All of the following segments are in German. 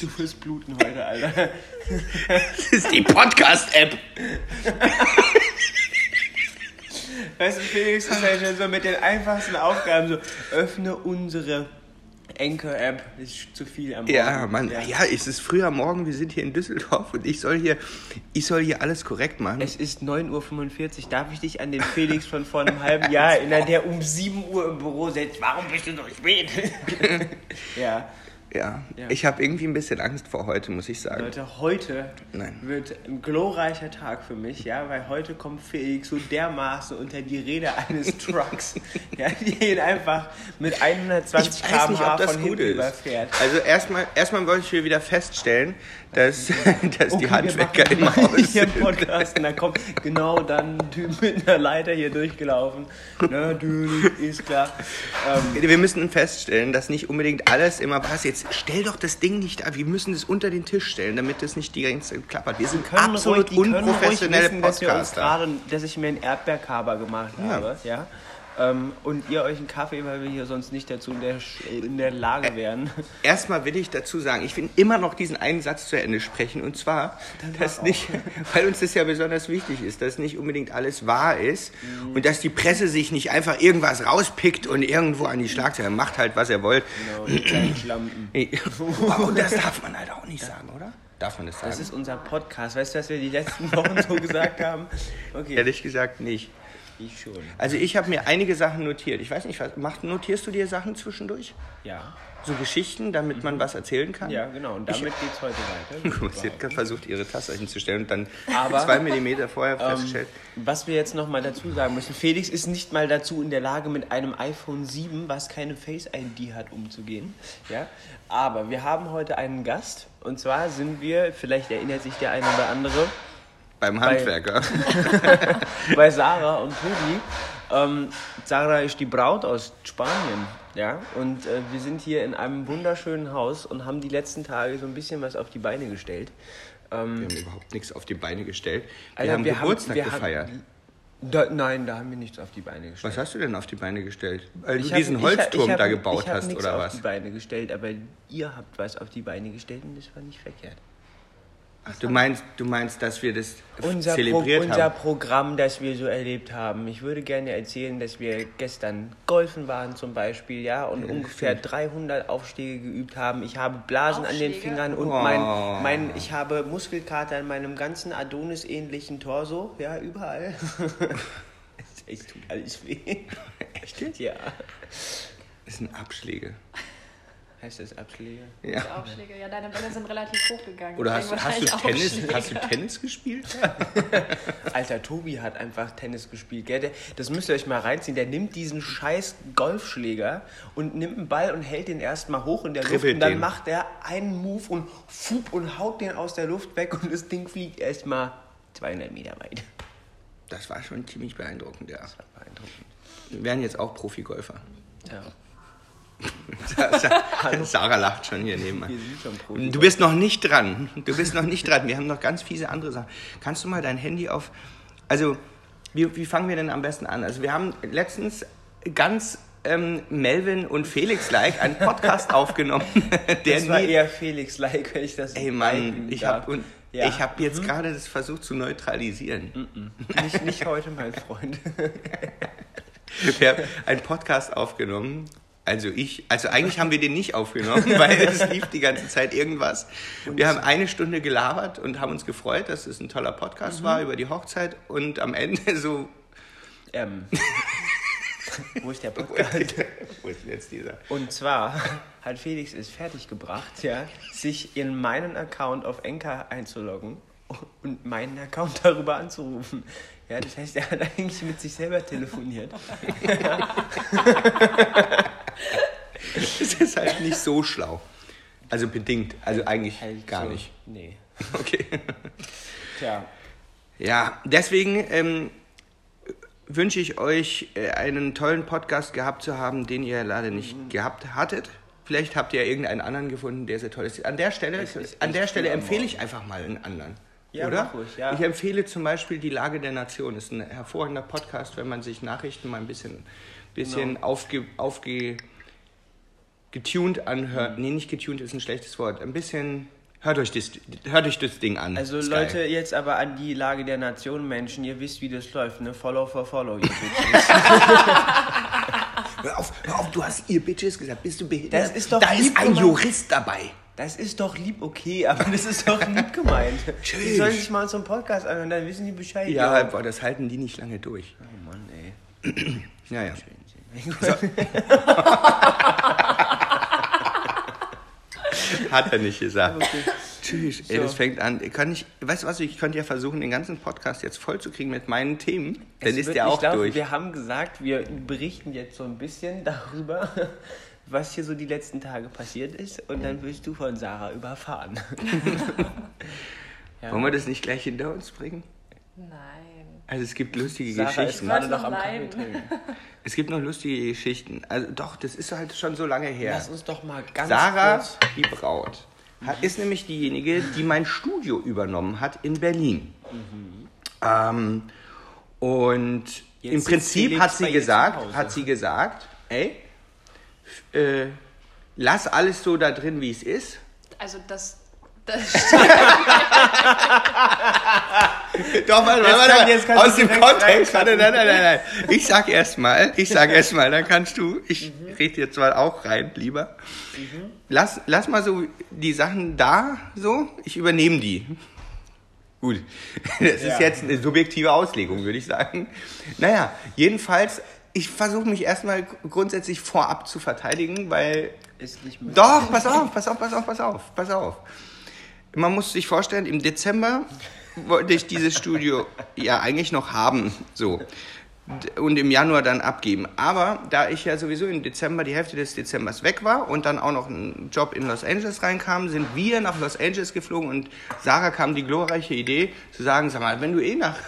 Du wirst bluten heute, Alter. Das ist die Podcast-App. Weißt du, Felix ist halt schon so mit den einfachsten Aufgaben so, öffne unsere Anchor-App. Ist zu viel am Morgen. Ja, Mann. Ja. es ist früh am Morgen, wir sind hier in Düsseldorf und ich soll hier, ich soll hier alles korrekt machen. Es ist 9.45 Uhr. Darf ich dich an den Felix von vor einem halben Jahr erinnern, der um 7 Uhr im Büro sitzt? Warum bist du so spät? ja. Ja, Ja. ich habe irgendwie ein bisschen Angst vor heute, muss ich sagen. Leute, heute Nein. wird ein glorreicher Tag für mich, ja, weil heute kommt Felix so dermaßen unter die Räder eines Trucks, ja, die ihn einfach mit 120 Ich weiß nicht, km/h von hinten überfährt. Also erstmal, erstmal wollte ich wieder feststellen, dass, dass die Okay, Handwerker wir im Haus hier sind. Podcast und dann kommt genau dann ein Typ mit einer Leiter hier durchgelaufen. Natürlich, ist klar. Ähm, Wir müssen feststellen, dass nicht unbedingt alles immer passt. Jetzt stell doch das Ding nicht ab. Wir müssen es unter den Tisch stellen, damit es nicht die ganze Zeit klappert. Wir sind absolut ruhig, die unprofessionelle wissen, dass wir uns Podcaster. gerade, dass ich mir einen Erdbeerkaber gemacht habe, ja. Ähm, und ihr euch einen Kaffee, weil wir hier sonst nicht dazu in der, in der Lage wären. Erstmal will ich dazu sagen, ich will immer noch diesen einen Satz zu Ende sprechen. Und zwar, dass nicht, weil uns das ja besonders wichtig ist, dass nicht unbedingt alles wahr ist Mhm. und dass die Presse sich nicht einfach irgendwas rauspickt und irgendwo an die Schlagzeile macht halt, was er wollt. Genau, die kleinen Schlampen. Und das darf man halt auch nicht sagen, oder? Darf man das sagen? Das ist unser Podcast. Weißt du, was wir die letzten Wochen so gesagt haben? Okay, Ehrlich gesagt nicht. Ich schon. Also ich habe mir einige Sachen notiert. Ich weiß nicht, was, macht, notierst du dir Sachen zwischendurch? Ja. So Geschichten, damit man was erzählen kann? Ja, genau. Und damit geht's heute weiter. Sie hat versucht, ihre Tasse hinzustellen und dann Aber, zwei Millimeter vorher Ähm, festgestellt. was wir jetzt nochmal dazu sagen müssen, Felix ist nicht mal dazu in der Lage, mit einem iPhone 7, was keine Face-ID hat, umzugehen. Ja? Aber wir haben heute einen Gast. Und zwar sind wir, vielleicht erinnert sich der eine oder andere, Beim Handwerker. bei Sarah und Tobi. Ähm, Sarah ist die Braut aus Spanien, ja, und äh, wir sind hier in einem wunderschönen Haus und haben die letzten Tage so ein bisschen was auf die Beine gestellt. Ähm, Wir haben überhaupt nichts auf die Beine gestellt. Wir Alter, haben wir Geburtstag wir gefeiert. da, nein, da haben wir nichts auf die Beine gestellt. Was hast du denn auf die Beine gestellt? Weil du Ich hab- diesen ich hab- Holzturm ich hab- da gebaut ich hab hast, nix oder auf was? die Beine gestellt, aber ihr habt was auf die Beine gestellt und das war nicht verkehrt. Ach, du meinst, du meinst, dass wir das Unser, Pro, zelebriert unser haben? Programm, das wir so erlebt haben. Ich würde gerne erzählen, dass wir gestern golfen waren zum Beispiel, ja, und ungefähr 300 Aufstiege geübt haben. Ich habe Blasen an den Aufstiege? Fingern und Oh. mein, mein, ich habe Muskelkater in meinem ganzen Adonis-ähnlichen Torso, ja, überall. es tut alles weh. Echt jetzt? Ja. Das sind Abschläge. Heißt das Abschläge? Ja. Die Aufschläge. Ja, deine Bälle sind relativ hochgegangen. Oder hast, hast, du Tennis, Aufschläge. hast du Tennis gespielt? Alter, Tobi hat einfach Tennis gespielt. Gell? Der, das müsst ihr euch mal reinziehen. Der nimmt diesen scheiß Golfschläger und nimmt einen Ball und hält den erstmal hoch in der Luft. Dribbelt Und dann den. macht er einen Move und fup und haut den aus der Luft weg und das Ding fliegt erstmal 200 Meter weit. Das war schon ziemlich beeindruckend, ja. Beeindruckend. Wir wären jetzt auch Profigolfer. Ja. Sarah lacht schon hier nebenan. Du bist noch nicht dran. Du bist noch nicht dran. Wir haben noch ganz fiese andere Sachen. Kannst du mal dein Handy auf. Also, wie, wie fangen wir denn am besten an? Also, wir haben letztens ganz ähm, Melvin und Felix-like einen Podcast aufgenommen, der Das war nie. eher Felix-like, wenn ich das Ey Mann, ich habe Ja. ich habe jetzt gerade das versucht zu neutralisieren. Nicht, nicht heute, mein Freund. Wir haben einen Podcast aufgenommen. Also ich, also eigentlich haben wir den nicht aufgenommen, weil es lief die ganze Zeit irgendwas. Wir haben eine Stunde gelabert und haben uns gefreut, dass es ein toller Podcast war über die Hochzeit und am Ende so, ähm, wo ist der Podcast? wo ist denn jetzt dieser? Und zwar hat Felix es fertiggebracht, ja, sich in meinen Account auf Enka einzuloggen und meinen Account darüber anzurufen. Ja, das heißt, er hat eigentlich mit sich selber telefoniert. Das ist halt nicht so schlau. Also bedingt, also eigentlich Halt gar nicht. Nee. Okay. Tja, Ja, deswegen ähm, wünsche ich euch äh, einen tollen Podcast gehabt zu haben, den ihr leider nicht Mhm. gehabt hattet. Vielleicht habt ihr irgendeinen anderen gefunden, der sehr toll ist. An der Stelle, Es an der Stelle empfehle ich einfach mal einen anderen. Ja, oder? ruhig, ja. Ich empfehle zum Beispiel Die Lage der Nation. Ist ein hervorragender Podcast, wenn man sich Nachrichten mal ein bisschen, bisschen Genau. aufge, aufge, getuned anhört. Nee, nicht getuned ist ein schlechtes Wort. Ein bisschen. Hört euch das, hört euch das Ding an. Also Ist Leute, jetzt aber an die Lage der Nation Menschen, ihr wisst, wie das läuft, ne? Follow for follow, ihr Bitches. Hör auf, hör auf, du hast ihr Bitches gesagt. Bist du behindert? Das ist doch da lieb ist ein gemeint. Jurist dabei. Das ist doch lieb okay, aber das ist doch lieb gemeint. Die Tschüss. sollen sich mal unseren Podcast anhören, dann wissen die Bescheid. Ja, boah, das halten die nicht lange durch. Oh Mann, ey. Ja, ja. Hat er nicht gesagt. Tschüss. Ey, So. das fängt an. Kann ich, weißt du was, ich könnte ja versuchen, den ganzen Podcast jetzt voll zu kriegen mit meinen Themen. Dann Es ist wird der nicht auch laufen. durch. Wir haben gesagt, wir berichten jetzt so ein bisschen darüber, was hier so die letzten Tage passiert ist und dann wirst du von Sarah überfahren. ja. Wollen wir das nicht gleich hinter uns bringen? Nein. Also es gibt lustige Sarah ist Geschichten. Lass noch es am bleiben. Kaffee trinken. Es gibt noch lustige Geschichten. Also doch, das ist halt schon so lange her. Lass uns doch mal ganz Sarah, kurz... die Braut, hat, ist nämlich diejenige, die mein Studio übernommen hat in Berlin. Ähm, und Jetzt im Prinzip hat sie gesagt, hat sie gesagt, ey, äh, lass alles so da drin, wie es ist. Also das, das Doch, warte, warte, warte, aus dem Kontext. Warte, nein, nein, nein, nein. Ich sag erst mal, ich sag erst mal, dann kannst du, ich rede jetzt mal auch rein, lieber. Lass, lass mal so die Sachen da, so, ich übernehme die. Gut, das ist Ja. jetzt eine subjektive Auslegung, würde ich sagen. Naja, jedenfalls, ich versuche mich erstmal grundsätzlich vorab zu verteidigen, weil Ist nicht möglich. doch, pass auf, pass auf, pass auf, pass auf, pass auf. Man muss sich vorstellen, im Dezember wollte ich dieses Studio ja eigentlich noch haben, so. Und im Januar dann abgeben. Aber da ich ja sowieso im Dezember, die Hälfte des Dezembers weg war und dann auch noch ein Job in Los Angeles reinkam, sind wir nach Los Angeles geflogen und Sarah kam die glorreiche Idee zu sagen, sag mal, wenn du eh nach,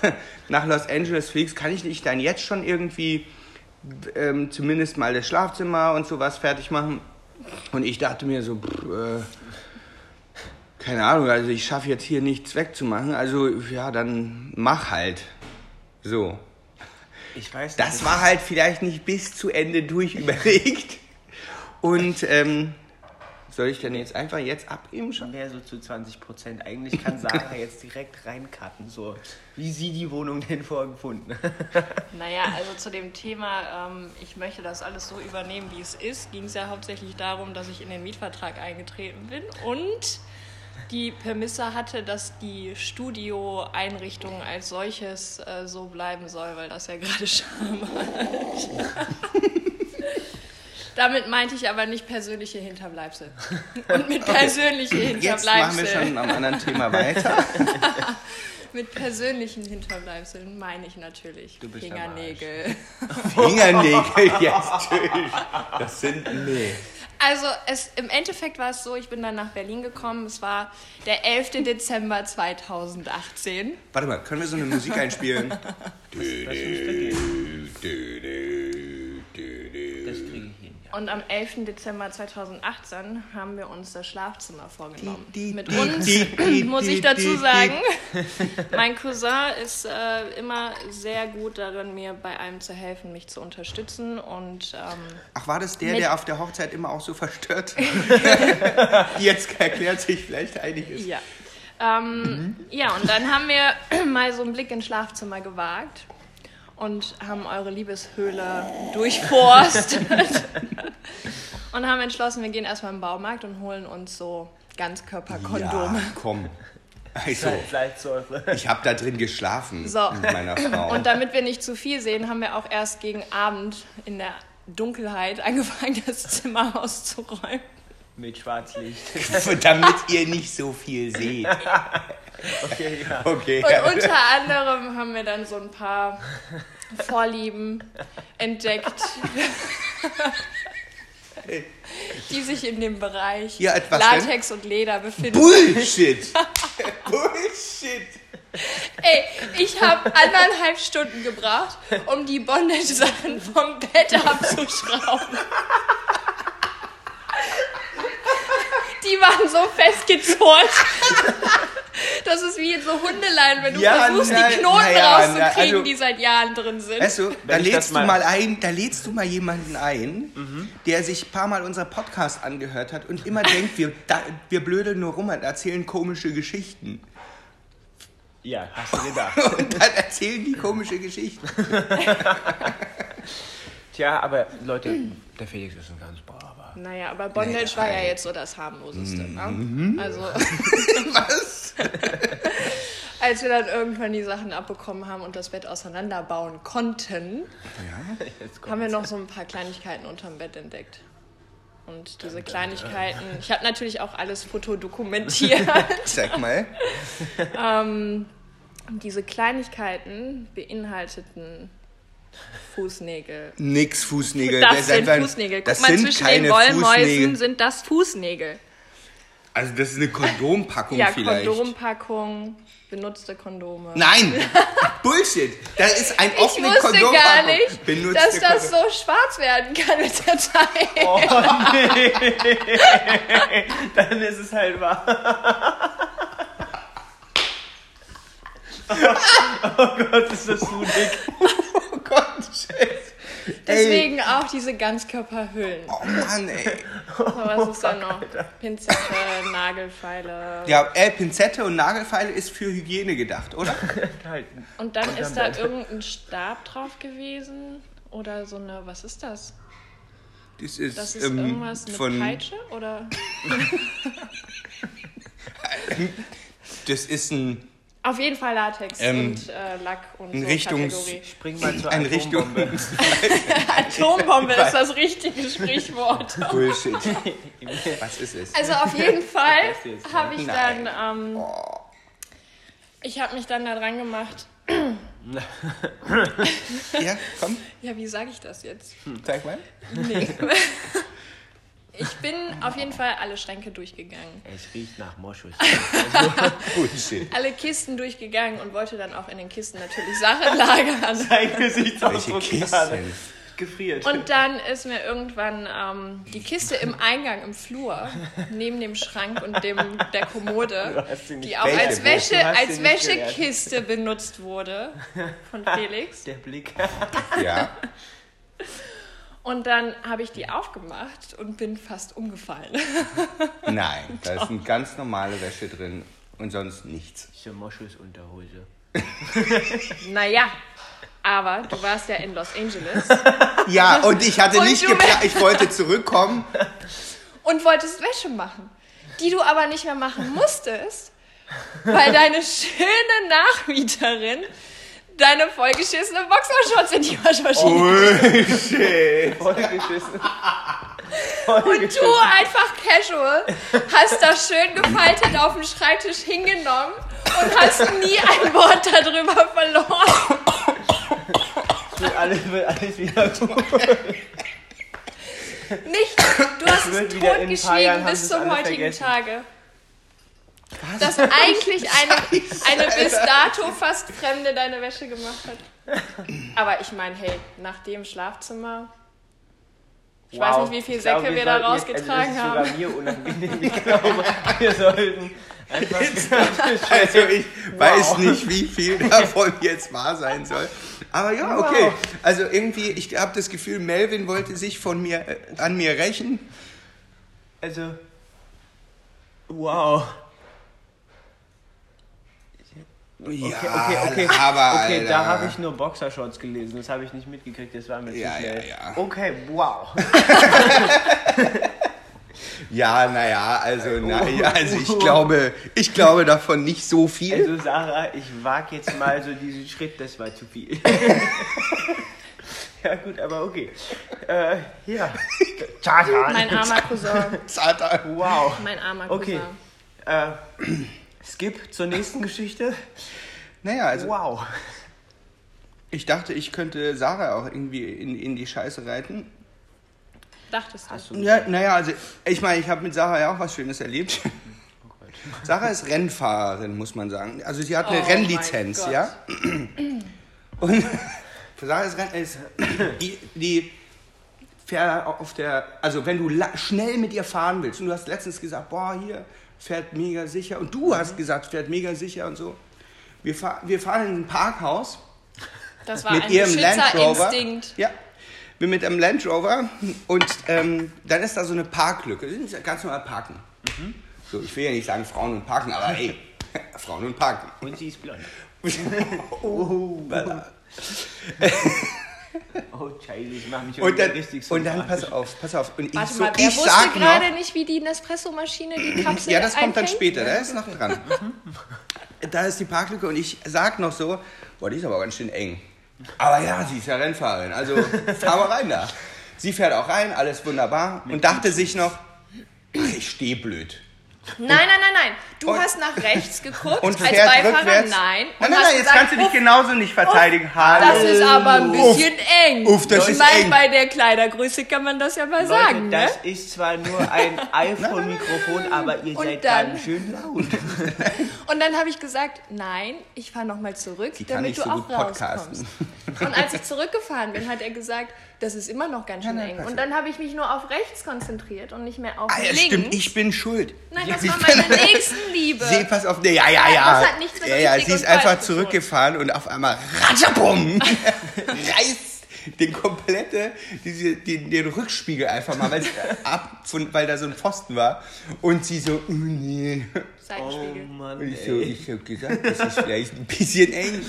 nach Los Angeles fliegst, kann ich nicht dann jetzt schon irgendwie ähm, zumindest mal das Schlafzimmer und sowas fertig machen. Und ich dachte mir so, pff, äh, keine Ahnung, also ich schaffe jetzt hier nichts wegzumachen, also ja, dann mach halt. So. Ich weiß nicht. Das war halt vielleicht nicht bis zu Ende durch überlegt. Und ähm, soll ich dann jetzt einfach jetzt abgeben schon? mehr so zu 20 Prozent. Eigentlich kann Sarah jetzt direkt reincutten, so wie sie die Wohnung denn vorgefunden hat. Naja, also zu dem Thema, ähm, ich möchte das alles so übernehmen, wie es ist, ging es ja hauptsächlich darum, dass ich in den Mietvertrag eingetreten bin und die Permisse hatte, dass die Studioeinrichtung als solches äh, so bleiben soll, weil das ja gerade Charme hat. Damit meinte ich aber nicht persönliche Hinterbleibsel. Und mit persönliche Jetzt machen wir Hinterbleibsel. schon am anderen Thema weiter. Mit persönlichen Hinterbleibseln meine ich natürlich Fingernägel. Fingernägel jetzt durch. Das sind, nee. Also es, im Endeffekt war es so, ich bin dann nach Berlin gekommen. Es war der 11. Dezember 2018. Warte mal, können wir so eine Musik einspielen? Das kriege ich hin. Ja. Und am 11. Dezember 2018 haben wir uns das Schlafzimmer vorgenommen. Die- die- Mit die- uns, die- die- muss ich dazu sagen, mein Cousin ist äh, immer sehr gut darin, mir bei allem zu helfen, mich zu unterstützen. Und ähm, Ach, war das der, der auf der Hochzeit immer auch so verstört? Jetzt erklärt sich vielleicht einiges. Ja. Ähm, Ja, und dann haben wir mal so einen Blick ins Schlafzimmer gewagt und haben eure Liebeshöhle durchforstet und haben entschlossen, wir gehen erstmal im Baumarkt und holen uns so Ganzkörperkondome. Ja, komm. Also, ich habe da drin geschlafen So. mit meiner Frau. Und damit wir nicht zu viel sehen, haben wir auch erst gegen Abend in der Dunkelheit angefangen, das Zimmer auszuräumen. Mit Schwarzlicht. damit ihr nicht so viel seht. Okay, ja. Okay. Und unter anderem haben wir dann so ein paar Vorlieben entdeckt, die sich in dem Bereich Ja, etwas Latex und Leder befinden. Bullshit. Bullshit. Ey, ich habe anderthalb Stunden gebraucht, um die Bondage-Sachen vom Bett abzuschrauben. Die waren so festgezurrt, Das ist wie in so Hundeleien, wenn du Ja, versuchst, na- die Knoten ja, rauszukriegen, also- die seit Jahren drin sind. Weißt du, da lädst du mal- ein, da lädst du mal jemanden ein, der sich ein paar Mal unser Podcast angehört hat und immer denkt, wir, da, wir blödeln nur rum und erzählen komische Geschichten. Ja, hast du gedacht. Und dann erzählen die komische Geschichten. Tja, aber Leute, der Felix ist ein ganz braver. Naja, aber Bondage Nee, war ja jetzt so das harmloseste. Mhm. Ne? Also, Was? als wir dann irgendwann die Sachen abbekommen haben und das Bett auseinanderbauen konnten, Jetzt haben wir noch so ein paar Kleinigkeiten unterm Bett entdeckt. Und diese Kleinigkeiten, ich habe natürlich auch alles fotodokumentiert. Sag mal. ähm, diese Kleinigkeiten beinhalteten Fußnägel. Nix Fußnägel. Das ist sind einfach- Fußnägel. Guck Das mal, sind zwischen keine den Wollmäusen Fußnägel. sind das Fußnägel. Also das ist eine Kondompackung Ja, vielleicht. Kondompackung, benutzte Kondome. Nein! Bullshit! Da ist ein Ich offene wusste Kondompackung. gar nicht, Benutzte dass das Kondom- so schwarz werden kann mit der Zeit. Oh nee. Dann ist es halt wahr. Oh Gott, ist das so dick. Oh Gott, shit. Deswegen auch diese Ganzkörperhüllen. Oh Mann, ey. So, was ist da noch? Pinzette, Nagelfeile. Ja, äh, Pinzette und Nagelfeile ist für Hygiene gedacht, oder? Halt. Und dann ist da irgendein Stab drauf gewesen. Oder so eine, was ist das? Das ist, Das ist ähm, irgendwas, eine von, Peitsche? Oder? Das ist ein, Auf jeden Fall Latex Ähm, und äh, Lack und in so Richtungs- Kategorie. Spring mal zur ein Richtung. Atombombe. Atombombe ist das richtige Sprichwort. Bullshit. Was ist es? Also auf jeden Fall habe ich Nein. dann, ähm, ich habe mich dann da dran gemacht. Ja, komm, Ja, wie sage ich das jetzt? zeig mal. Nee. Ich bin auf jeden Fall alle Schränke durchgegangen. Es riecht nach Moschus. Bullshit. Alle Kisten durchgegangen und wollte dann auch in den Kisten natürlich Sachen lagern. Welche Gesichtsausdruck gerade. Kisten? Gefriert. Und dann ist mir irgendwann ähm, die Kiste im Eingang im Flur, neben dem Schrank und dem, der Kommode, die auch als, Wäsche, als Wäschekiste benutzt wurde von Felix. Der Blick. Ja. Und dann habe ich die aufgemacht und bin fast umgefallen. Nein, da ist eine ganz normale Wäsche drin und sonst nichts. Diese Moschus-Unterhose. naja, aber du warst ja in Los Angeles Ja, und ich hatte Und nicht geplant, ich wollte zurückkommen. und wolltest Wäsche machen, die du aber nicht mehr machen musstest, weil deine schöne Nachmieterin deine vollgeschissene Boxershorts in die Waschmaschine Bullshit. Vollgeschissen. Und du einfach casual hast das schön gefaltet auf dem Schreibtisch hingenommen und hast nie ein Wort darüber verloren. Wird alles, wird alles wieder gut. Nicht, du hast es totgeschwiegen bis zum heutigen vergessen. Tage. Dass eigentlich eine, eine bis dato fast Fremde deine Wäsche gemacht hat. Aber ich meine, hey, nach dem Schlafzimmer. Ich weiß nicht, wie viele Säcke glaube, wir da sollten jetzt- rausgetragen also haben. das ist sogar mir unangenehm. Ich glaube, wir sollten einfach Also ich weiß nicht, wie viel davon jetzt wahr sein soll. Aber ja, okay. Also irgendwie, ich habe das Gefühl, Melvin wollte sich von mir äh, an mir rächen. Also, wow. Ja, okay, okay. aber okay, Alter. da habe ich nur Boxershorts gelesen. Das habe ich nicht mitgekriegt. Das war mir Ja, zu schnell. ja, ja. Okay, wow. Ja, naja, also, na, ja, also ich glaube, ich glaube davon nicht so viel. Also Sarah, ich wage jetzt mal so diesen Schritt. Das war zu viel. ja gut, aber okay. Äh, ja. Tata. Mein armer Cousin. Satan. Wow. Mein armer Cousin. Okay. Äh, skip zur nächsten Geschichte. Naja, also Wow. ich dachte, ich könnte Sarah auch irgendwie in, in die Scheiße reiten. Dachtest du? Hast du Ja, naja, also ich meine, ich habe mit Sarah ja auch was Schönes erlebt. Sarah ist Rennfahrerin, muss man sagen. Also sie hat eine Oh Rennlizenz, ja. Und für Sarah ist Renn ist die, die fährt auf der, also wenn du schnell mit ihr fahren willst und du hast letztens gesagt, boah, hier fährt mega sicher und du hast gesagt, fährt mega sicher und so. Wir, fahr, wir fahren in ein Parkhaus Das war mit ein ihrem Land Rover. Ja, wir mit einem Land Rover und ähm, dann ist da so eine Parklücke. Das ist ja ganz normal parken. Mhm. So, ich will ja nicht sagen Frauen und Parken, aber ey, Frauen und Parken. Und sie ist blond. oh, Oh, scheiße, ich mach mich und dann, richtig so und dann pass auf, pass auf. Und ich, Warte so, mal, ich wusste sag gerade nicht, wie die Nespresso-Maschine die Kapsel Ja, das kommt dann später, da ist noch dran. Da ist die Parklücke und ich sag noch so, boah, die ist aber ganz schön eng. Aber ja, sie ist ja Rennfahrerin, also fahren wir rein da. Sie fährt auch rein, alles wunderbar und dachte sich noch, ach, ich stehe blöd. Nein, nein, nein, nein. Du Und- hast nach rechts geguckt Und als Beifahrer. rückwärts. Nein. Nein, nein, nein, jetzt gesagt, kannst du dich uff, genauso nicht verteidigen. Hallo. Das ist aber ein bisschen eng. Uff, das ich ist meine, eng. bei der Kleidergröße kann man das ja mal Leute, sagen, ne? das ist zwar nur ein iPhone-Mikrofon, aber ihr Und seid dann- ganz schön laut. Und dann habe ich gesagt, nein, ich fahre nochmal zurück, Sie kann damit nicht du so auch gut podcasten. rauskommst. Und als ich zurückgefahren bin, hat er gesagt, das ist immer noch ganz schön nein, eng. pass Und dann habe ich mich nur auf rechts konzentriert und nicht mehr auf Ah, ja, links. stimmt, ich bin schuld. Nein, das war meine Nächstenliebe. Sie, pass auf, nee, ja, ja, Ja, das hat nichts mit ja, ja, sie ist einfach zurückgefahren und auf einmal ratschabum, reißt den komplette, diese, den, den Rückspiegel einfach mal, weil, ab, von, weil da so ein Pfosten war. Und sie so, oh nee. Oh Seitenspiegel. Mann, Und ich so, ich hab gesagt, das ist vielleicht ein bisschen eng.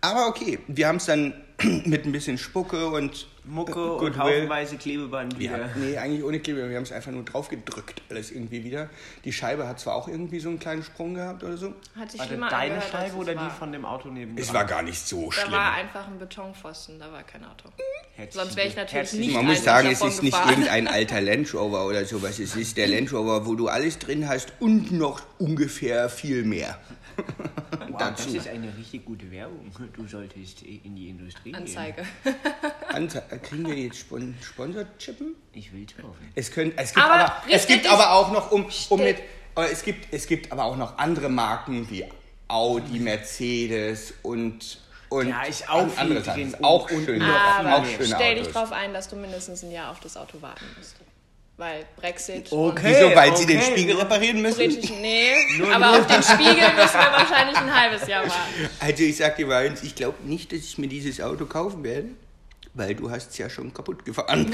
Aber okay, wir haben es dann mit ein bisschen Spucke und Mucke und haufenweise Klebeband Ja, wieder. nee, eigentlich ohne Kleber. Wir haben es einfach nur drauf gedrückt, alles irgendwie wieder. Die Scheibe hat zwar auch irgendwie so einen kleinen Sprung gehabt oder so. Hat sich War das deine angehört, Scheibe oder die von dem Auto neben Es war gar nicht so Da schlimm. war einfach ein Betonpfosten, da war kein Auto. Herzlichen Sonst wäre ich natürlich herzlichen nicht Man muss sagen, es ist nicht irgendein alter Land Rover oder sowas. Es ist der Land Rover, wo du alles drin hast und noch ungefähr viel mehr. Wow, das ist eine richtig gute Werbung. Du solltest in die Industrie gehen. Anzeige. Ante kriegen wir jetzt Spon Sponsorchippen? Ich will es kaufen. Es, gibt, Aber aber, es gibt aber auch noch um, um mit, äh, es gibt es gibt aber auch noch andere Marken wie Audi, Mercedes und und Ja, ist auch andere Sachen. auch Und- schön, auch schöne stell dich drauf ein, dass du mindestens ein Jahr auf das Auto warten musst. Weil Brexit Okay. Wieso? Weil sie den okay, Spiegel reparieren müssen? britisch, nee, aber auf den Spiegel müssen wir wahrscheinlich ein halbes Jahr warten. Also ich sag dir mal eins, ich glaube nicht, dass ich mir dieses Auto kaufen werde, weil du hast es ja schon kaputt gefahren.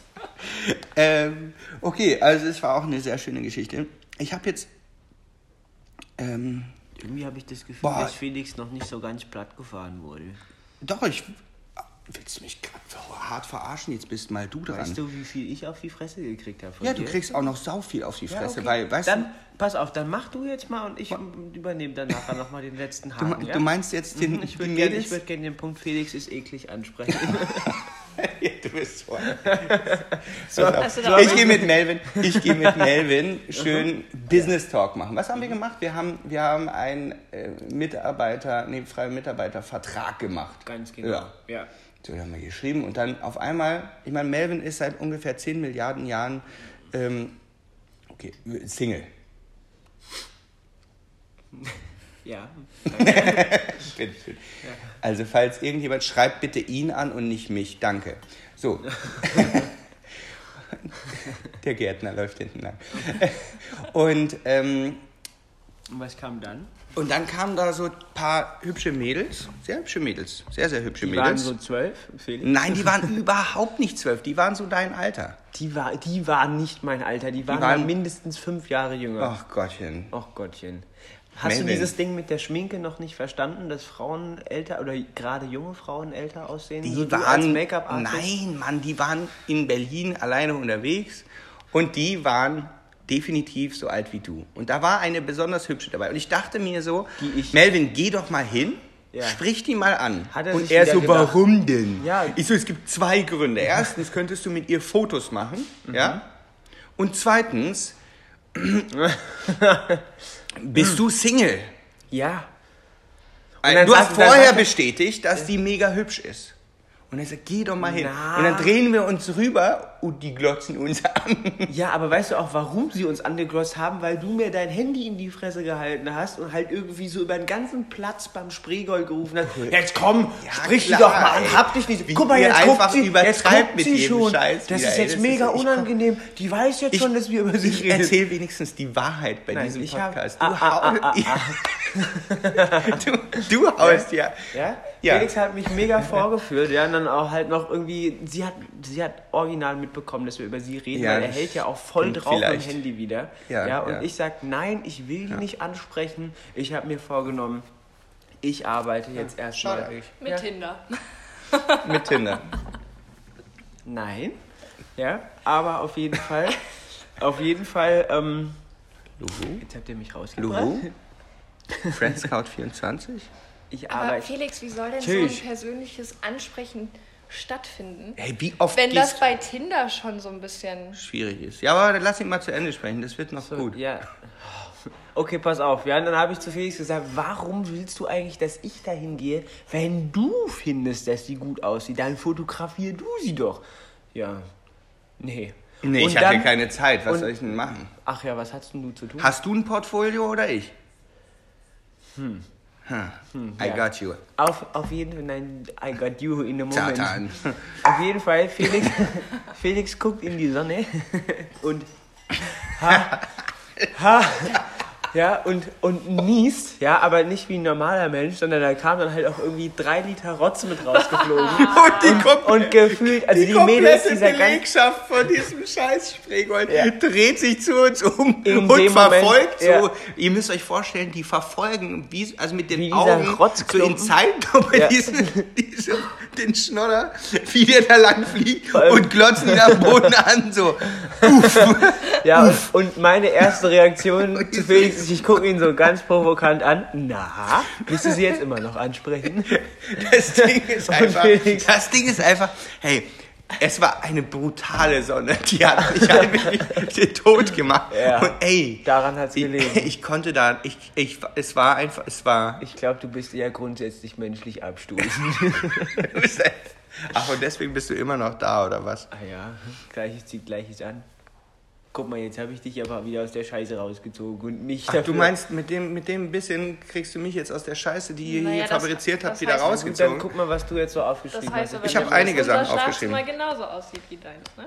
ähm, okay, also es war auch eine sehr schöne Geschichte. Ich habe jetzt ähm, Irgendwie habe ich das Gefühl, Boah. dass Felix noch nicht so ganz platt gefahren wurde. Doch, ich. Willst du mich hart verarschen? Jetzt bist mal du dran. Weißt du, wie viel ich auf die Fresse gekriegt habe von ja, dir? du kriegst auch noch sau viel auf die Ja, Fresse, okay. weil, weißt dann, pass auf, dann mach du jetzt mal und ich übernehme dann nachher nochmal den letzten du, Haken. du, ja? du meinst jetzt den ich die würde gerne würd gern den Punkt Felix ist eklig ansprechen. Ja, du bist so. so, du da Ich gehe mit Melvin, ich gehe mit Melvin schön Business Talk machen. Was haben wir gemacht? Wir haben, wir haben einen äh, Mitarbeiter, nee, freien Mitarbeitervertrag gemacht. Ganz genau. Ja. ja. So, haben wir geschrieben und dann auf einmal, ich meine, Melvin ist seit ungefähr 10 Milliarden Jahren, ähm, okay, Single. Ja. Bitteschön. Also, falls irgendjemand schreibt, bitte ihn an und nicht mich. Danke. So. Der Gärtner läuft hinten lang. Und, ähm, Und was kam dann? Und dann kamen da so ein paar hübsche Mädels. Sehr hübsche Mädels. Sehr, sehr hübsche Die waren Mädels. so zwölf, Felix? Nein, die waren überhaupt nicht zwölf. Die waren so dein Alter. Die, war, die waren nicht mein Alter, die waren, waren- mal mindestens fünf Jahre jünger. Ach Gottchen. Ach Gottchen. Hast du Melvin. dieses Ding mit der Schminke noch nicht verstanden, dass Frauen älter oder gerade junge Frauen älter aussehen? Die So du als waren, Make-up-Artist? nein, Mann, die waren in Berlin alleine unterwegs und die waren definitiv so alt wie du. Und da war eine besonders hübsche dabei. Und ich dachte mir so, Die ich- Melvin, geh doch mal hin, Ja. sprich die mal an. Er und er so, gedacht- warum denn? Ja. Ich so, es gibt zwei Gründe. Erstens könntest du mit ihr Fotos machen, Mhm. ja? Und zweitens bist du Single. Ja. Du hast vorher er- bestätigt, dass die mega hübsch ist. Und er sagt, geh doch mal hin. Na. Und dann drehen wir uns rüber und die glotzen uns an. Ja, aber weißt du auch, warum sie uns angeglotzt haben? Weil du mir dein Handy in die Fresse gehalten hast und halt irgendwie so über den ganzen Platz beim Spreegold gerufen hast. Jetzt komm, sprich klar, die doch mal an, ey. hab dich nicht. Wie Guck mal, jetzt einfach guckt sie, übertreibt jetzt guckt mit sie schon. Scheiß das wieder, ist ey, jetzt das mega ist- ich komm- unangenehm. Die weiß jetzt schon, dass wir über sie Ich reden. erzähle wenigstens die Wahrheit bei Nein, diesem ich hab- Podcast. Ah, Du, ah, ah, haust, du, du haust ja. Ja? Ja. Felix hat mich mega vorgeführt, ja, und dann auch halt noch irgendwie, sie hat, sie hat original mitbekommen, dass wir über sie reden, Ja, weil er hält ja auch voll drauf vielleicht. am Handy wieder. Ja, Ja, und ja. ich sag, nein, ich will die nicht ansprechen. Ich habe mir vorgenommen, ich arbeite jetzt erstmal. Mit Ja. Tinder. Mit Tinder. Nein. Ja, aber auf jeden Fall, auf jeden Fall, ähm, Luhu? jetzt habt ihr mich rausgebracht. Luhu? Friendscout 24? Ich Aber arbeite. Felix, wie soll denn Tschüss. so ein persönliches Ansprechen stattfinden? Hey, wie oft Wenn das bei Tinder schon so ein bisschen. schwierig ist. Ja, aber dann lass ihn mal zu Ende sprechen. Das wird noch gut. Ja. Okay, pass auf. Ja, und dann habe ich zu Felix gesagt, warum willst du eigentlich, dass ich dahin gehe, wenn du findest, dass sie gut aussieht? Dann fotografier du sie doch. Ja. Nee. Nee, Und ich hatte dann- keine Zeit. Was und- soll ich denn machen? Ach ja, was hast denn du zu tun? Hast du ein Portfolio oder ich? Hm. I ja. got you. Auf, auf jeden Fall, nein, I got you in the moment. Satan. Auf jeden Fall, Felix, Felix guckt in die Sonne und ha, ha, ja, und, und niest, ja, aber nicht wie ein normaler Mensch, sondern da kam dann halt auch irgendwie drei Liter Rotz mit rausgeflogen. Und die, kom und gefühlt, also die, Mädels komplette dieser Belegschaft von diesem scheiß Spreegold Ja. dreht sich zu uns um In und verfolgt Moment, so. ja. Ihr müsst euch vorstellen, die verfolgen, wie, also mit den Wie Augen so in. Zeitlupe Ja. diesen, diesen, den Schnodder, wie der da lang fliegt und glotzen ihn am Boden an, so. Ja, und, und meine erste Reaktion zu Felix ist, ich gucke ihn so ganz provokant an. Na, willst du sie jetzt immer noch ansprechen? Das Ding ist einfach, das Ding ist einfach, hey, es war eine brutale Sonne, die hat mich halt wirklich den Tod gemacht. Ja. Und ey, Daran hat's ich, gelegen. ich konnte da, ich, ich, es war einfach, es war, Ich glaube, du bist eher grundsätzlich menschlich abstoßend. ach und deswegen bist du immer noch da, oder was? ah ja, Gleiches zieht Gleiches an. Guck mal, jetzt habe ich dich aber wieder aus der Scheiße rausgezogen und nicht Ach, dafür. du meinst, mit dem, mit dem bisschen kriegst du mich jetzt aus der Scheiße, die ihr Naja, hier das- fabriziert habt, das wieder heißt, Gut, dann rausgezogen? guck mal, was du jetzt so Das aufgeschrieben heißt hast. Ich hab nicht, einige Sachen aufgeschrieben. Schlafzimmer genauso aussieht wie deins, ne?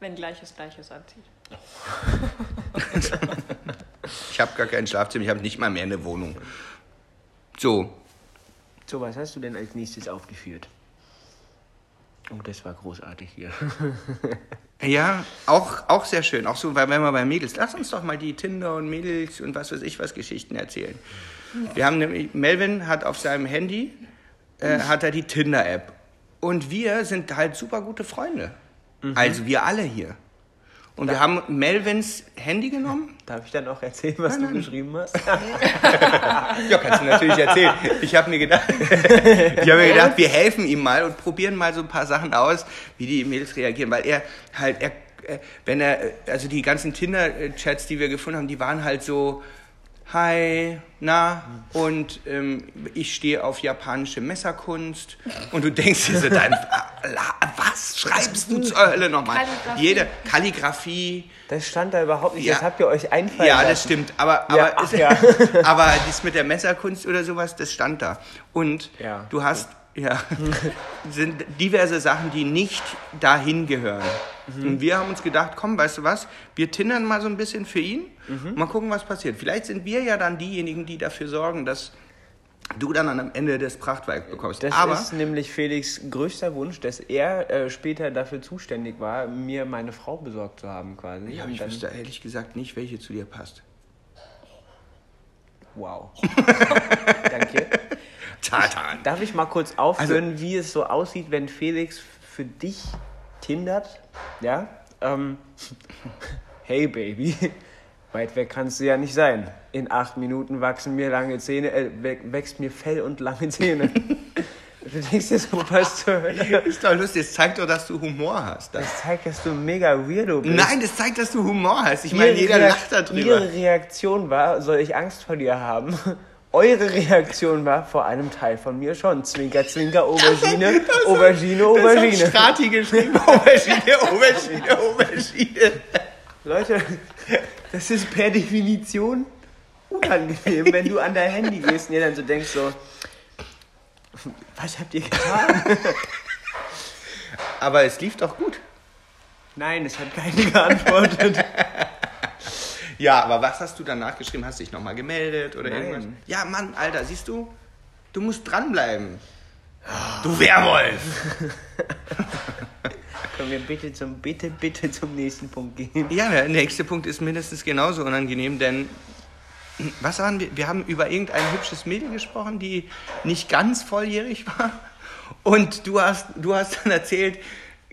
Wenn Gleiches Gleiches anzieht. Ich habe gar kein Schlafzimmer, ich habe nicht mal mehr eine Wohnung. So, So, was hast du denn als nächstes aufgeführt? Oh, das war großartig hier. Ja, auch, auch sehr schön. Auch so, wenn wir bei Mädels, lass uns doch mal die Tinder und Mädels und was weiß ich was Geschichten erzählen. Wir haben nämlich, Melvin hat auf seinem Handy, äh, hat er die Tinder-App. Und wir sind halt super gute Freunde. Also wir alle hier. Und wir haben Melvins Handy genommen. Darf ich dann auch erzählen, was du geschrieben hast? Ja, kannst du natürlich erzählen. Ich habe mir gedacht, ich habe mir gedacht, wir helfen ihm mal und probieren mal so ein paar Sachen aus, wie die Mädels reagieren, weil er halt, er, äh, wenn er, also die ganzen Tinder-Chats, die wir gefunden haben, die waren halt so, hi, na, und ähm, ich stehe auf japanische Messerkunst und du denkst dir so, dann, la- was schreibst du zur Hölle nochmal? Kalligrafie. Jede Kalligrafie, Das stand da überhaupt nicht. Ja. Das habt ihr euch einfallen ja, lassen. das stimmt. Aber, Ja, aber, ach ja. aber das mit der Messerkunst oder sowas, das stand da. Und Ja. du hast, ja, sind diverse Sachen, die nicht dahin gehören. Mhm. Und wir haben uns gedacht, komm, weißt du was, wir tindern mal so ein bisschen für ihn Mhm. und mal gucken, was passiert. Vielleicht sind wir ja dann diejenigen, die dafür sorgen, dass du dann am Ende das Prachtwerk bekommst. Das aber ist nämlich Felix größter Wunsch, dass er äh, später dafür zuständig war, mir meine Frau besorgt zu haben, quasi. ja, ich wüsste ehrlich gesagt nicht, welche zu dir passt. Wow. Danke. Tatan. Darf ich mal kurz aufführen, Also- wie es so aussieht, wenn Felix für dich tindert? Ja? Ähm, hey Baby, weit weg kannst du ja nicht sein. In acht Minuten wachsen mir lange Zähne, äh, wä- wächst mir Fell und lange Zähne. du denkst dir so, was zur Hölle? Ist doch lustig, es zeigt doch, dass du Humor hast. Das Das zeigt, dass du mega weirdo bist. Nein, das zeigt, dass du Humor hast. Ich meine, jeder Reak- lacht darüber. Ihre Reaktion war, soll ich Angst vor dir haben? Eure Reaktion war vor einem Teil von mir schon. Zwinker, Zwinker, Aubergine, Aubergine, Aubergine. Das hat Strati geschrieben. Aubergine, Aubergine, Aubergine. Leute, das ist per Definition unangenehm, wenn du an dein Handy gehst und dir dann so denkst so, was habt ihr getan? Aber es lief doch gut. Nein, es hat keine geantwortet. Ja, aber was hast du danach geschrieben? Hast du dich nochmal gemeldet oder Nein. irgendwas? Ja, Mann, Alter, siehst du? Du musst dranbleiben. Du Werwolf! Können wir bitte zum, bitte, bitte zum nächsten Punkt gehen? Ja, der nächste Punkt ist mindestens genauso unangenehm, denn was waren wir? Wir haben über irgendein hübsches Mädel gesprochen, die nicht ganz volljährig war. Und du hast, du hast dann erzählt,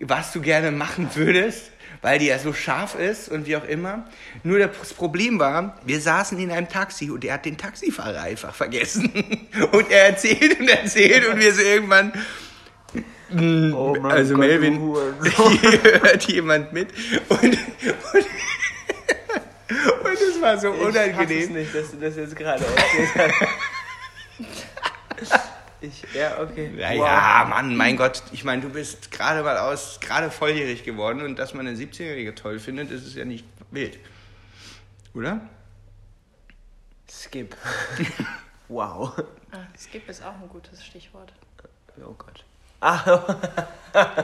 was du gerne machen würdest, weil die ja so scharf ist und wie auch immer. Nur das Problem war, wir saßen in einem Taxi und er hat den Taxifahrer einfach vergessen. Und er erzählt und erzählt und wir so irgendwann. Oh also Gott, Melvin, hier hört jemand mit. Und, und, und es war so Ich hasse es unangenehm. nicht, dass du das jetzt gerade erzählt hast. Ich, ja, okay. Ja, ja, Mann, mein Gott. Ich meine, du bist gerade mal aus, gerade volljährig geworden und dass man eine 17-Jährige toll findet, ist ja nicht wild. Oder? Skip. wow. Ah, Skip ist auch ein gutes Stichwort. Oh Gott. Ah,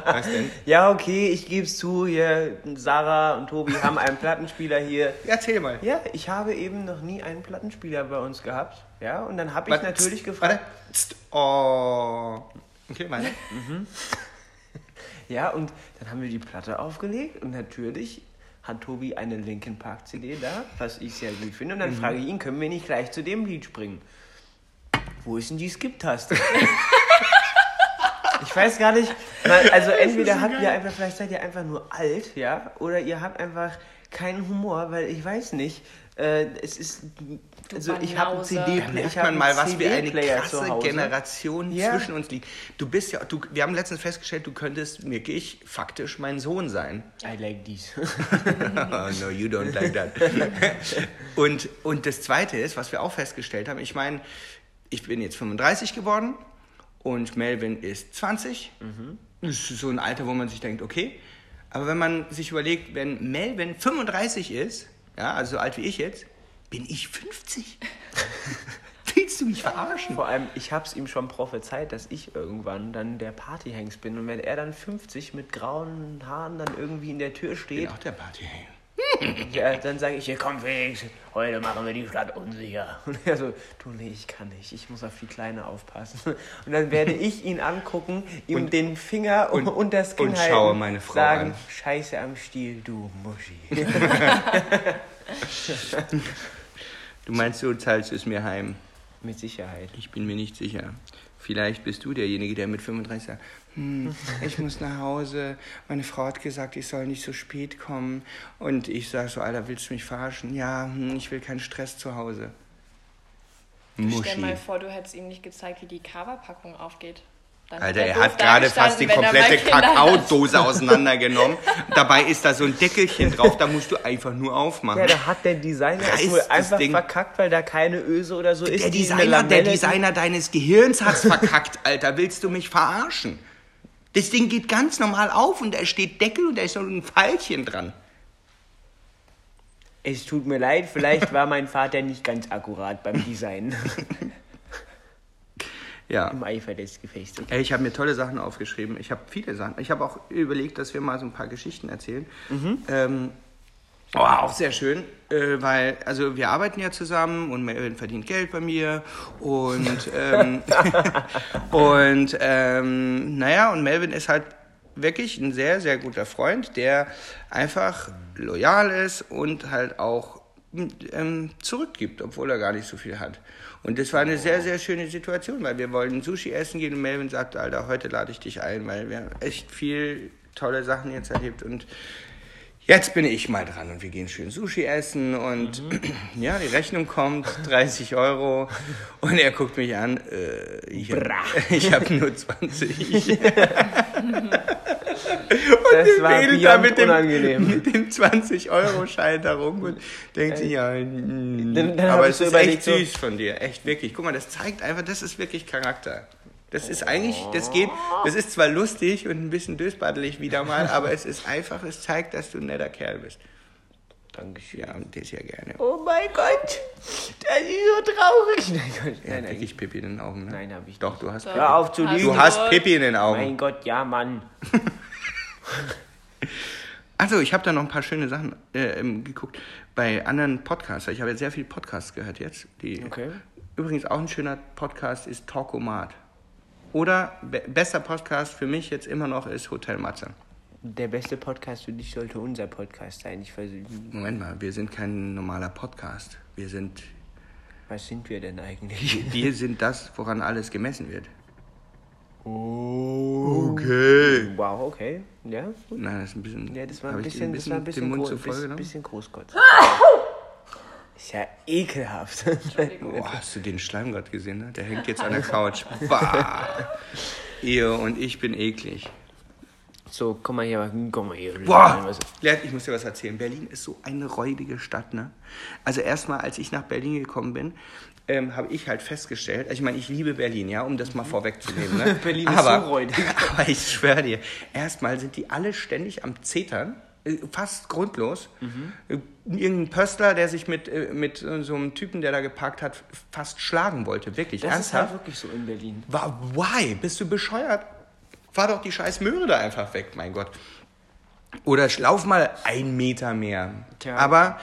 Was denn? ja, okay, ich gebe es zu. Hier, Sarah und Tobi haben einen Plattenspieler hier. Erzähl mal. Ja, ich habe eben noch nie einen Plattenspieler bei uns gehabt. Ja, und dann habe ich Warte, natürlich gefragt. Warte. Tst, Oh. Okay, meine. Ja, und dann haben wir die Platte aufgelegt und natürlich hat Tobi eine Linkin Park CD da, was ich sehr gut finde. Und dann frage ich ihn, können wir nicht gleich zu dem Lied springen? Wo ist denn die Skip-Taste? ich weiß gar nicht. weil- Also entweder habt ihr einfach, vielleicht seid ihr einfach nur alt, ja, oder ihr habt einfach keinen Humor, weil ich weiß nicht. Äh, es ist. Also ich habe einen Banause. Da CD-Player. merkt Ich habe man mal, was für eine krasse. Generation Ja. zwischen uns liegt. Du bist ja, du, wir haben letztens festgestellt, du könntest wirklich faktisch mein Sohn sein. I like these. oh, no, you don't like that. und, und das Zweite ist, was wir auch festgestellt haben, ich meine, ich bin jetzt 35 geworden und Melvin ist 20. Das ist so ein Alter, wo man sich denkt, okay. Aber wenn man sich überlegt, wenn Melvin 35 ist, ja, also so alt wie ich jetzt, bin ich 50. Willst du mich verarschen? Vor allem, ich habe es ihm schon prophezeit, dass ich irgendwann dann der Partyhengst bin. Und wenn er dann 50 mit grauen Haaren dann irgendwie in der Tür Ich bin steht, auch der Partyhänger. ja, dann sage ich, hier komm Felix, heute machen wir die Stadt unsicher. Und er so, du nee, ich kann nicht, ich muss auf die Kleine aufpassen. Und dann werde ich ihn angucken, ihm Und- den Finger und- und, das Kinn und halten, schaue meine Frau sagen, an. Scheiße am Stiel, du Muschi. Du meinst, du zahlst es mir heim. Mit Sicherheit. Ich bin mir nicht sicher. Vielleicht bist du derjenige, der mit 35 sagt, hm, ich muss nach Hause. Meine Frau hat gesagt, ich soll nicht so spät kommen. Und ich sage so, Alter, willst du mich verarschen? Ja, hm, ich will keinen Stress zu Hause. Stell mal vor, du hättest ihm nicht gezeigt, wie die Coverpackung aufgeht. Dann Alter, er hat gerade fast die komplette. Kakaodose auseinandergenommen. Dabei ist da so ein Deckelchen drauf, da musst du einfach nur aufmachen. Ja, da hat der Designer Reiß es wohl das einfach Ding. verkackt, weil da keine Öse oder so ist. der in eine Designer, der Designer deines Gehirns hat's verkackt, Alter. Willst du mich verarschen? Das Ding geht ganz normal auf und da steht Deckel und da ist noch ein Pfeilchen dran. Es tut mir leid, vielleicht war mein Vater nicht ganz akkurat beim Design. Ja. Im Eifer des Gefechts. Okay. Ich habe mir tolle Sachen aufgeschrieben. Ich habe viele Sachen. Ich habe auch überlegt, dass wir mal so ein paar Geschichten erzählen. Ähm, oh, auch sehr schön, äh, weil also wir arbeiten ja zusammen und Melvin verdient Geld bei mir und ähm, und ähm, naja und Melvin ist halt wirklich ein sehr sehr guter Freund, der einfach loyal ist und halt auch ähm, zurückgibt, obwohl er gar nicht so viel hat. Und das war eine sehr, sehr schöne Situation, weil wir wollten Sushi essen gehen und Melvin sagte, Alter, heute lade ich dich ein, weil wir haben echt viel tolle Sachen jetzt erlebt und jetzt bin ich mal dran und wir gehen schön Sushi essen und ja, die Rechnung kommt, 30 Euro und er guckt mich an, äh, ich habe hab nur 20. Das war wedelt da mit dem, mit dem 20-Euro-Schein da rum und denkt sich, ja, mm, Dann- dann hab aber es ist überlegt, echt süß von dir, echt wirklich. Guck mal, das zeigt einfach, das ist wirklich Charakter. Das ist eigentlich, das geht, das ist zwar lustig und ein bisschen dösbaddelig wieder mal, aber es ist einfach, es zeigt, dass du ein netter Kerl bist. Dankeschön. Ja, und das ja gerne. Oh mein Gott, das ist so traurig. Nein, Gott, Ja, nein, nein. wirklich Pipi in den Augen, ne? Nein, hab ich Doch, nicht. du hast Doch. Hör auf zu Hast lügen. Du hast Pipi in den Mein Augen. Gott, ja, Mann. Also, ich habe da noch ein paar schöne Sachen äh, ähm, geguckt bei anderen Podcasts. Ich habe jetzt sehr viel Podcasts gehört jetzt. Die, Okay. Übrigens auch ein schöner Podcast ist Talkomat. Oder be bester Podcast für mich jetzt immer noch ist Hotel Matze. Der beste Podcast für dich sollte unser Podcast sein. Ich weiß, Moment mal, wir sind kein normaler Podcast. Wir sind, was sind wir denn eigentlich? wir sind das, woran alles gemessen wird. Okay. Wow, okay. Ja, gut. Nein, das ist ein bisschen. Ja, das war ein bisschen, dir das war ein den bisschen, Mund gro zu voll bisschen, bisschen Großkotz. Ist ja ekelhaft. Oh, hast du den Schleim gerade gesehen? Ne? Der hängt jetzt an der Couch. Bah. Ihr und ich bin eklig. So, komm mal hier, komm mal hier. Boah, Lert, ich muss dir was erzählen. Berlin ist so eine räudige Stadt, ne? Also erstmal, als ich nach Berlin gekommen bin, ähm, habe ich halt festgestellt, also ich meine, ich liebe Berlin, ja, um das mal vorwegzunehmen, ne? Berlin ist aber, so räudig. Aber ich schwöre dir, erstmal sind die alle ständig am Zetern, fast grundlos. Äh, Irgendein Pöstler, der sich mit, äh, mit äh, so einem Typen, der da geparkt hat, fast schlagen wollte, wirklich, Das ist ernsthaft. halt wirklich so in Berlin. Why? Bist du bescheuert? Fahr doch die scheiß Möhre da einfach weg, mein Gott. Oder lauf mal einen Meter mehr. Tja. Aber,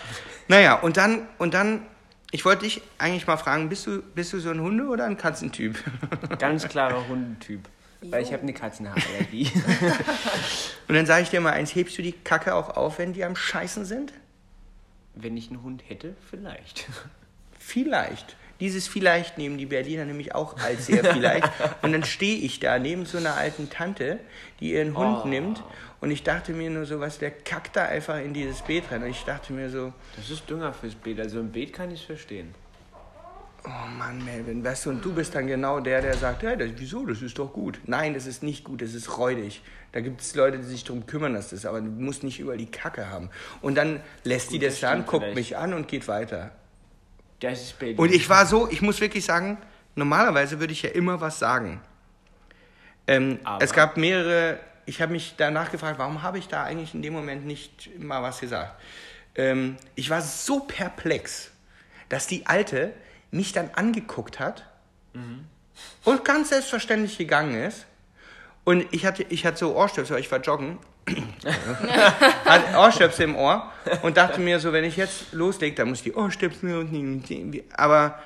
naja, und dann, und dann, ich wollte dich eigentlich mal fragen, bist du, bist du so ein Hunde- oder ein Katzentyp? Ganz klarer Hundetyp. Weil ich habe eine Katzenhaarallergie. Und dann sage ich dir mal eins, hebst du die Kacke auch auf, wenn die am Scheißen sind? Wenn ich einen Hund hätte, vielleicht. Vielleicht. Dieses vielleicht nehmen die Berliner nämlich auch als sehr vielleicht. Und dann stehe ich da neben so einer alten Tante, die ihren Hund Oh. nimmt. Und ich dachte mir nur so, was, der kackt da einfach in dieses Beet rein. Und ich dachte mir so, Das ist Dünger fürs Beet. Also im Beet kann ich es verstehen. Oh Mann, Melvin, weißt du, und du bist dann genau der, der sagt, hey, das, wieso, das ist doch gut. Nein, das ist nicht gut, das ist räudig. Da gibt es Leute, die sich darum kümmern, dass das, aber du musst nicht überall die Kacke haben. Und dann lässt die Gut, das das da an, stimmt guckt vielleicht. mich an und geht weiter. Das ist Berlin. Und ich war so, ich muss wirklich sagen, normalerweise würde ich ja immer was sagen. Ähm, es gab mehrere, ich habe mich danach gefragt, warum habe ich da eigentlich in dem Moment nicht mal was gesagt? Ähm, ich war so perplex, dass die Alte mich dann angeguckt hat und ganz selbstverständlich gegangen ist. Und ich hatte, ich hatte so Ohrstöpsel, weil ich war joggen. hatte Ohrstöpsel im Ohr und dachte mir so, wenn ich jetzt loslege, dann muss ich die Ohrstöpsel und aber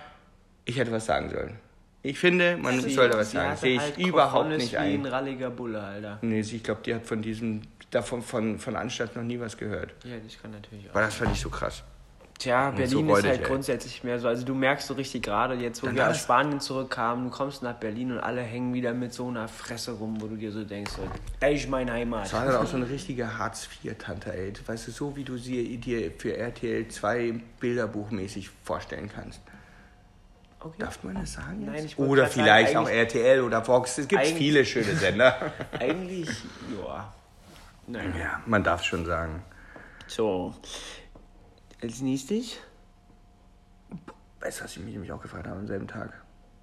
ich hätte was sagen sollen. Ich finde, man sollte was Sie sagen. Sehe ich halt überhaupt nicht wie ein ein. ralliger Bulle, Alter. Nee, ich glaube, die hat von diesem, davon von, von Anstalt noch nie was gehört. Ja, das kann natürlich auch. Aber das fand ich so krass. Tja, Berlin so ist halt ey. grundsätzlich mehr so. Also du merkst so richtig gerade jetzt, wo Dann wir aus Spanien zurückkamen, du kommst nach Berlin und alle hängen wieder mit so einer Fresse rum, wo du dir so denkst, so, das ist meine Heimat. Das war dann auch so eine richtige Hartz-IV-Tante, ey. Weißt du, so wie du sie dir für RTL 2 bilderbuchmäßig vorstellen kannst. Okay. Darf man das sagen? Nein, jetzt? ich Oder grad sagen, vielleicht auch RTL oder Vox. Es gibt viele schöne Sender. Eigentlich, ja. Nein. ja, man darf schon sagen. So. Als nächstes? Weißt du, was ich mich nämlich auch gefragt habe am selben Tag?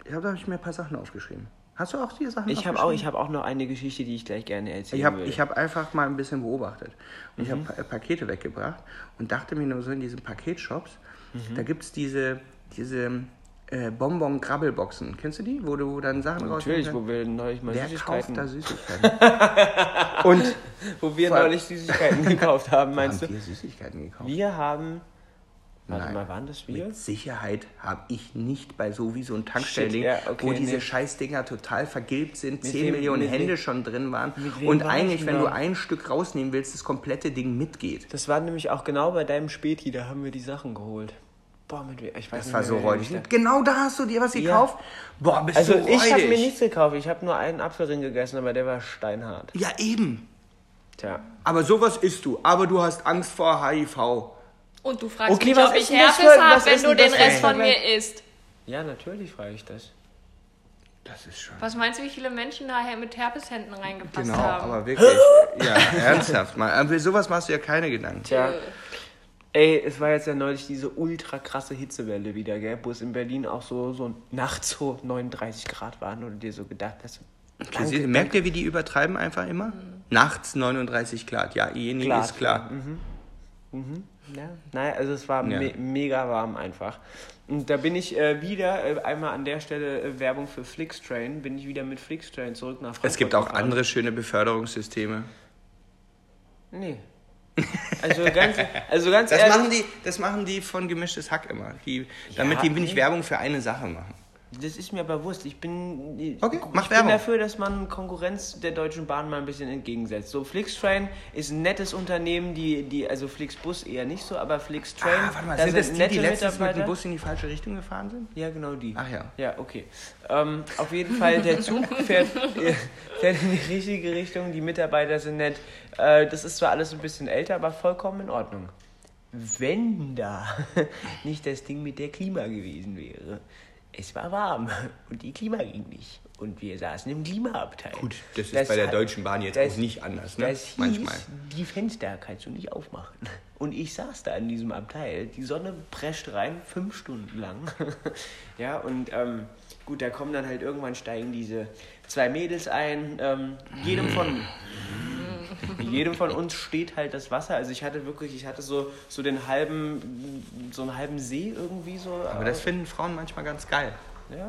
Ich habe, da habe ich mir ein paar Sachen aufgeschrieben. Hast du auch die Sachen Ich habe auch, aufgeschrieben? ich hab auch noch eine Geschichte, die ich gleich gerne erzählen Ich habe würde. ich hab einfach mal ein bisschen beobachtet. Und ich Mhm. habe pa Pakete weggebracht und dachte mir nur so in diesen Paketshops, Mhm. da gibt es diese, diese äh, Bonbon-Grabbelboxen. Kennst du die? Wo du dann Sachen Natürlich, rausnimmst? wo wir neulich mal Wer Süßigkeiten... kauft da Süßigkeiten? und Wo wir neulich Süßigkeiten gekauft haben, meinst haben du? wir Süßigkeiten gekauft? Wir haben... Warte Nein. mal, waren das wir? Mit Sicherheit habe ich nicht bei so wie so ein Tankstellending, ja, okay, wo diese nee. Scheißdinger total vergilbt sind, 10 wem- Millionen mit Hände wem- schon drin waren mit und war ich eigentlich, wenn du ein Stück rausnehmen willst, das komplette Ding mitgeht. Das war nämlich auch genau bei deinem Späti, da haben wir die Sachen geholt. Boah, mit? Ich weiß Das nicht war so räudig. da- Genau da hast du dir was Ja. gekauft? Boah, bist Also du räudig. ich habe mir nichts gekauft, ich habe nur einen Apfelring gegessen, aber der war steinhart. Ja, eben. Tja. Aber sowas isst du. Aber du hast Angst vor HIV. Und du fragst Okay, mich, was ob ich Herpes habe, wenn du den Rest von mir isst. Ja, natürlich frage ich das. Das ist schon. Was meinst du, wie viele Menschen nachher mit Herpeshänden reingepasst Genau, haben? aber wirklich. ja, ernsthaft mal. Sowas machst du ja keine Gedanken. Tja. Ey, es war jetzt ja neulich diese ultra krasse Hitzewelle wieder, gell? Wo es in Berlin auch so, so nachts so 39 Grad waren und dir so gedacht hast, Sie, merkt ihr, wie die übertreiben einfach immer? Nachts 39 Grad. Ja, jenige Klar, ist klar. Ja, naja, also es war Ja. me mega warm einfach. Und da bin ich äh, wieder, äh, einmal an der Stelle äh, Werbung für Flixtrain, bin ich wieder mit Flixtrain zurück nach Frankfurt Es gibt auch gefahren. andere schöne Beförderungssysteme. Nee. Also ganz, also ganz Das ehrlich, machen, die, das machen die von Gemischtes Hack immer. Die, damit Ja, die nicht nee. Werbung für eine Sache machen. Das ist mir aber bewusst. Ich bin, Okay, ich mach bin Werbung. dafür, dass man Konkurrenz der Deutschen Bahn mal ein bisschen entgegensetzt. So, Flixtrain ist ein nettes Unternehmen, die, die also Flixbus eher nicht so, aber Flixtrain, Ah, warte mal, da sind das die, die letztens mit dem. Bus in die falsche Richtung gefahren sind? Ja, genau die. Ach ja. Ja, okay. Ähm, auf jeden Fall, der Zug fährt, äh, fährt in die richtige Richtung, die Mitarbeiter sind nett. Äh, das ist zwar alles ein bisschen älter, aber vollkommen in Ordnung. Wenn da nicht das Ding mit der Klima gewesen wäre. Es war warm und die Klima ging nicht. Und wir saßen im Klimaabteil. Gut, das ist bei der hat- Deutschen Bahn jetzt das- auch nicht anders, ne? Das hieß, Manchmal. die Fenster kannst du nicht aufmachen. Und ich saß da in diesem Abteil. Die Sonne prescht rein, fünf Stunden lang. ja, und ähm, gut, da kommen dann halt irgendwann steigen diese zwei Mädels ein. Ähm, jedem von jedem von uns steht halt das Wasser. Also ich hatte wirklich, ich hatte so, so den halben, so einen halben See irgendwie so. Aber das finden Frauen manchmal ganz geil. Ja,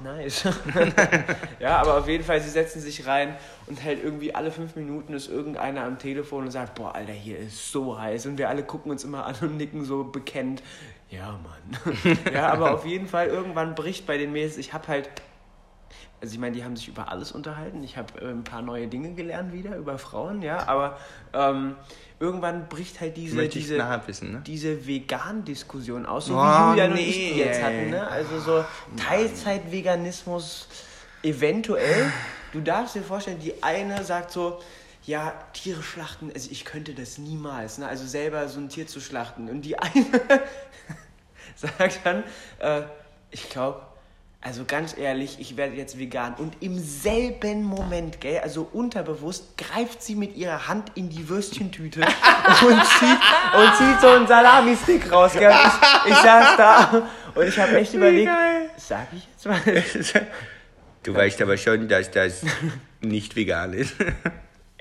nice. ja, aber auf jeden Fall, sie setzen sich rein und halt irgendwie alle fünf Minuten ist irgendeiner am Telefon und sagt, boah, Alter, hier ist so heiß. Und wir alle gucken uns immer an und nicken so bekennt. Ja, Mann. ja, aber auf jeden Fall, irgendwann bricht bei den Mädels, ich hab halt, also ich meine, die haben sich über alles unterhalten. Ich habe äh, ein paar neue Dinge gelernt wieder über Frauen, ja, aber ähm, irgendwann bricht halt diese, diese, wissen, ne? diese Vegan-Diskussion aus, so Oh, wie Julian und nee, ich die jetzt hatten. Ne? Also so Teilzeit-Veganismus eventuell. Du darfst dir vorstellen, die eine sagt so, ja, Tiere schlachten, also ich könnte das niemals, ne? also selber so ein Tier zu schlachten. Und die eine sagt dann, äh, ich glaube, also ganz ehrlich, ich werde jetzt vegan. Und im selben Moment, gell, also unterbewusst, greift sie mit ihrer Hand in die Würstchentüte und zieht, und zieht so einen Salami-Stick raus. Gell. Ich, ich saß da und ich habe echt überlegt, sag ich jetzt mal? Du weißt aber schon, dass das nicht vegan ist.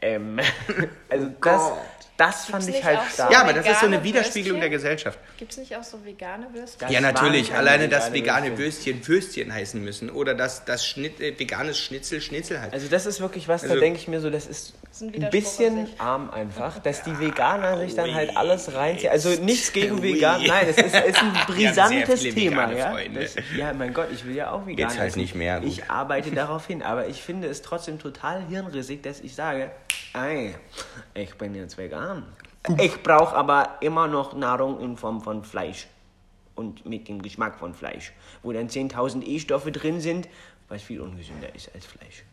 Ähm, also das, das fand Gibt's ich nicht halt auch so stark. Ja, aber das ist so eine Widerspiegelung der Würstchen? Gesellschaft. Gibt es nicht auch so vegane Würstchen? Das ja, natürlich. Alleine, dass vegane Würstchen Würstchen heißen müssen. Oder dass das Schnitt, äh, veganes Schnitzel Schnitzel heißt. Also das ist wirklich was, da Also- denke ich mir so, das ist ein bisschen arm einfach, dass die Veganer sich dann halt alles reinziehen. Also nichts gegen Ui. Vegan, nein, es ist, ist ein brisantes Thema. Ja? Das, ja, mein Gott, ich will ja auch vegan Jetzt halt essen. nicht mehr, gut. Ich arbeite darauf hin, aber ich finde es trotzdem total hirnrissig, dass ich sage, ey, ich bin jetzt vegan. Ich brauche aber immer noch Nahrung in Form von Fleisch und mit dem Geschmack von Fleisch, wo dann 10.000 E-Stoffe drin sind, was viel ungesünder ist als Fleisch.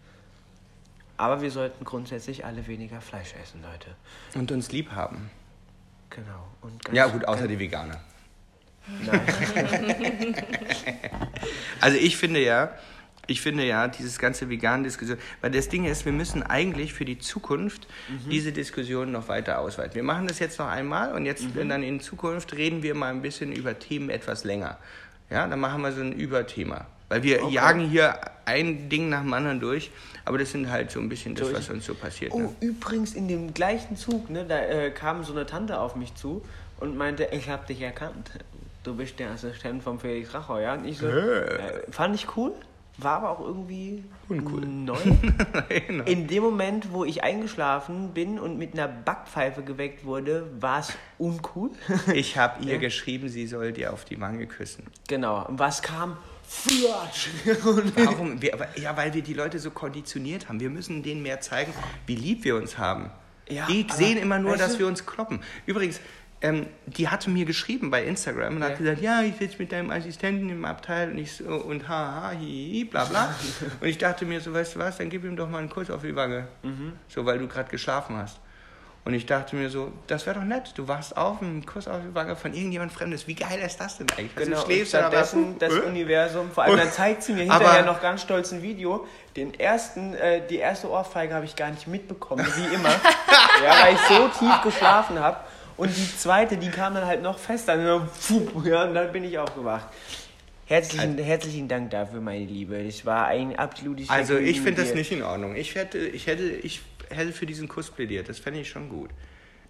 Aber wir sollten grundsätzlich alle weniger Fleisch essen, Leute. Und uns lieb haben. Genau. Und ganz- Ja, gut, außer die Veganer. Nein. Also ich finde ja, ich finde ja, dieses ganze vegan Diskussion, weil das Ding ist, wir müssen eigentlich für die Zukunft Mhm. diese Diskussion noch weiter ausweiten. Wir machen das jetzt noch einmal und jetzt Mhm. dann in Zukunft reden wir mal ein bisschen über Themen etwas länger. Ja, dann machen wir so ein Überthema. Weil wir jagen hier ein Ding nach dem anderen durch, aber das sind halt so ein bisschen das, was uns so passiert. Oh, Ne? übrigens in dem gleichen Zug, ne, da äh, kam so eine Tante auf mich zu und meinte, ich hab dich erkannt. Du bist der Assistent von Felix Rachau, ja? Und ich so, äh, fand ich cool, war aber auch irgendwie Uncool. neu. Genau. In dem Moment, wo ich eingeschlafen bin und mit einer Backpfeife geweckt wurde, war es uncool. Ich habe ihr geschrieben, sie soll dir auf die Wange küssen. genau. Und was kam? Und Warum? Wir, ja, weil wir die Leute so konditioniert haben. Wir müssen denen mehr zeigen, wie lieb wir uns haben. Ja, die sehen immer nur, dass du- wir uns kloppen. Übrigens, ähm, die hatte mir geschrieben bei Instagram und Ja. hat gesagt, ja, ich sitze mit deinem Assistenten im Abteil und ich so, und haha, hi, hi, bla bla. und ich dachte mir so, weißt du was, dann gib ihm doch mal einen Kuss auf die Wange. Mhm. So, weil du gerade geschlafen hast. Und ich dachte mir so, das wäre doch nett. Du wachst auf, ein Kuss auf die Wange von irgendjemand Fremdes. Wie geil ist das denn eigentlich? Also Genau, du schläfst stattdessen das Äh? Universum, vor allem dann zeigt sie mir Aber- hinterher noch ganz stolz ein Video. Den ersten, äh, die erste Ohrfeige habe ich gar nicht mitbekommen, wie immer. ja, weil ich so tief geschlafen habe. Und die zweite, die kam dann halt noch fester. Und dann, pfuh, ja, und dann bin ich aufgewacht. Herzlichen, herzlichen Dank dafür, meine Liebe. Das war ein absolutes Also ich finde das nicht in Ordnung. Ich hätte, ich hätte, ich hätte für diesen Kuss plädiert. Das fände ich schon gut.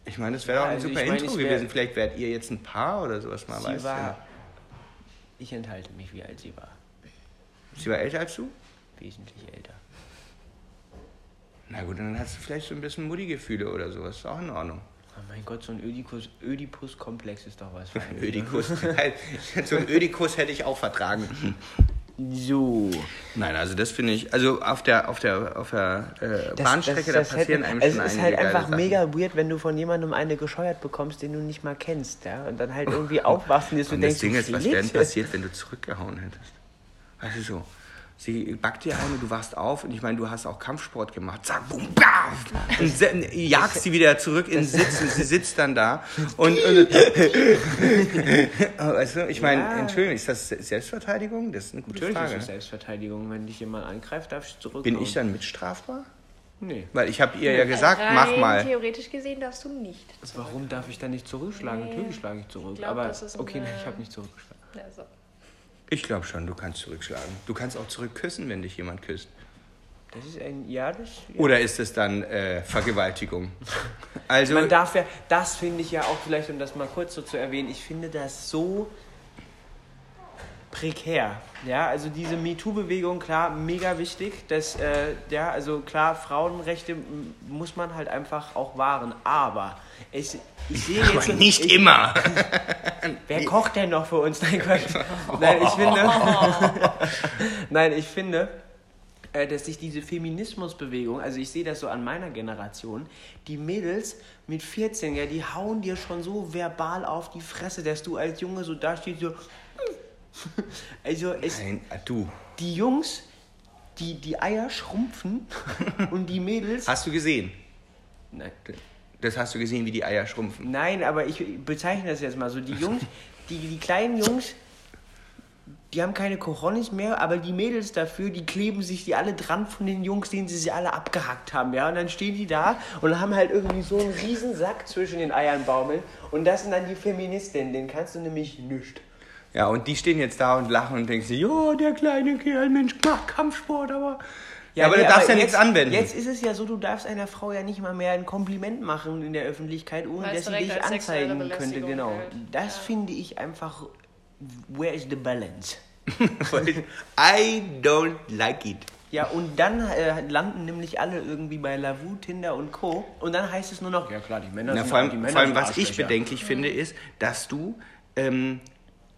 Ich meine, das wäre Ja, doch ein also super ich meine, Intro gewesen. Vielleicht wärt ihr jetzt ein Paar oder sowas mal, Sie weißt war, du. ich enthalte mich, wie alt sie war. Sie war älter als du? Wesentlich älter. Na gut, dann hast du vielleicht so ein bisschen Mutti-Gefühle oder sowas. Ist auch in Ordnung. Oh mein Gott, so ein Ödipus- Ödipus-Komplex ist doch was für ein Ödikus. so einen Ödikus hätte ich auch vertragen. So. Nein, also das finde ich, also auf der, auf der, auf der äh, Das- Bahnstrecke, das- das da passieren hätte- einem also schon Es ist halt einfach Sachen. mega weird, wenn du von jemandem eine gescheuert bekommst, den du nicht mal kennst, ja? Und dann halt irgendwie aufwachst und Und das denkst, Ding ist, was wäre denn passiert, wenn du zurückgehauen hättest? Weißt du so, sie backt dir eine, du wachst auf und ich meine, du hast auch Kampfsport gemacht, zack, boom, bam, und se- jagst sie wieder zurück in den Sitz und sie sitzt dann da und, und weißt du, ich meine, Ja. Entschuldigung, ist das Selbstverteidigung? Das ist eine gute Natürlich Frage. ist es Selbstverteidigung. Wenn dich jemand angreift, darfst du zurück. Bin ich dann mitstrafbar? Nee. Weil ich habe ihr ja gesagt, mach Rein mal. Theoretisch gesehen darfst du nicht. Warum darf ich dann nicht zurückschlagen? Nee. Natürlich schlage ich zurück. Ich glaub, aber das ist okay, eine- nee, ich habe nicht zurückgeschlagen. Also, Ich glaube schon, du kannst zurückschlagen. Du kannst auch zurückküssen, wenn dich jemand küsst. Das ist ein ja, das. Ja. Oder ist es dann äh, Vergewaltigung? Also, Man darf ja, das finde ich ja auch vielleicht, um das mal kurz so zu erwähnen, ich finde das so prekär. Ja, also diese MeToo-Bewegung, klar, mega wichtig. Das, äh, ja, also klar, Frauenrechte muss man halt einfach auch wahren. Aber es, ich sehe jetzt. aber nicht ich, immer. Wer kocht denn noch für uns? Nein, Quatsch. Nein, ich finde. Nein, ich finde, äh, dass sich diese Feminismusbewegung, also ich sehe das so an meiner Generation, die Mädels mit 14, ja, die hauen dir schon so verbal auf die Fresse, dass du als Junge so da stehst, so. Also es, Nein, äh, du. die Jungs, die, die Eier schrumpfen und die Mädels. Hast du gesehen? Nein. Das hast du gesehen, wie die Eier schrumpfen. Nein, aber ich bezeichne das jetzt mal so. Die Jungs, die, die kleinen Jungs, die haben keine Cojones mehr, aber die Mädels dafür, die kleben sich die alle dran von den Jungs, denen sie sie alle abgehackt haben, ja. Und dann stehen die da und haben halt irgendwie so einen riesen Sack zwischen den Eiern baumeln. Und das sind dann die Feministinnen, den kannst du nämlich nicht. Ja, und die stehen jetzt da und lachen und denken sich, jo, der kleine Kerl, Mensch, macht Kampfsport, aber... Ja, aber nee, du darfst ja jetzt- nichts anwenden. Jetzt ist es ja so, du darfst einer Frau ja nicht mal mehr ein Kompliment machen in der Öffentlichkeit, ohne dass sie dich anzeigen könnte. Genau. gilt. Das Ja. finde ich einfach. Where is the balance? I don't like it. Ja, und dann äh, landen nämlich alle irgendwie bei Lavu, Tinder und Co. Und dann heißt es nur noch, ja klar, die Männer Na, sind vor die allem, Männer vor allem was ich bedenklich finde, ist, dass du ähm,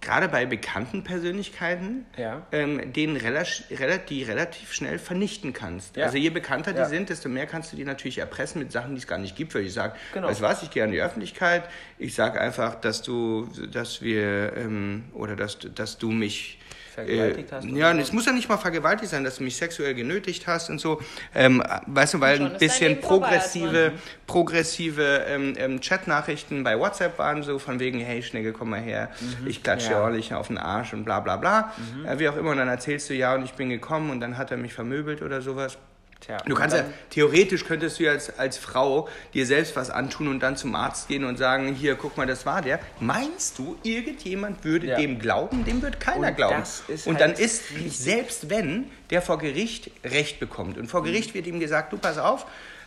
gerade bei bekannten Persönlichkeiten Ja. ähm, denen relativ, die relativ schnell vernichten kannst. Ja. Also je bekannter Ja. die sind, desto mehr kannst du die natürlich erpressen mit Sachen, die es gar nicht gibt. Weil ich sage, Genau. weißt was, ich gehe an die Öffentlichkeit, ich sage einfach, dass du, dass wir, ähm, oder dass, dass du mich Vergewaltigt hast Äh, oder ja, es muss ja nicht mal vergewaltigt sein, dass du mich sexuell genötigt hast und so. Ähm, weißt du, weil ein bisschen Leben vorbei progressive, progressive ähm, ähm, Chatnachrichten bei WhatsApp waren so von wegen, hey Schnecke, komm mal her, ich klatsche Ja. ordentlich auf den Arsch und bla bla bla. Äh, wie auch immer, und dann erzählst du ja und ich bin gekommen und dann hat er mich vermöbelt oder sowas. Tja, Du kannst ja, theoretisch könntest du ja als, als Frau dir selbst was antun und dann zum Arzt gehen und sagen, hier, guck mal, das war der. Meinst du, irgendjemand würde Ja. dem glauben? Dem wird keiner Und glauben. und halt dann ist, selbst wenn der vor Gericht Recht bekommt und vor Gericht wird ihm gesagt, du pass auf,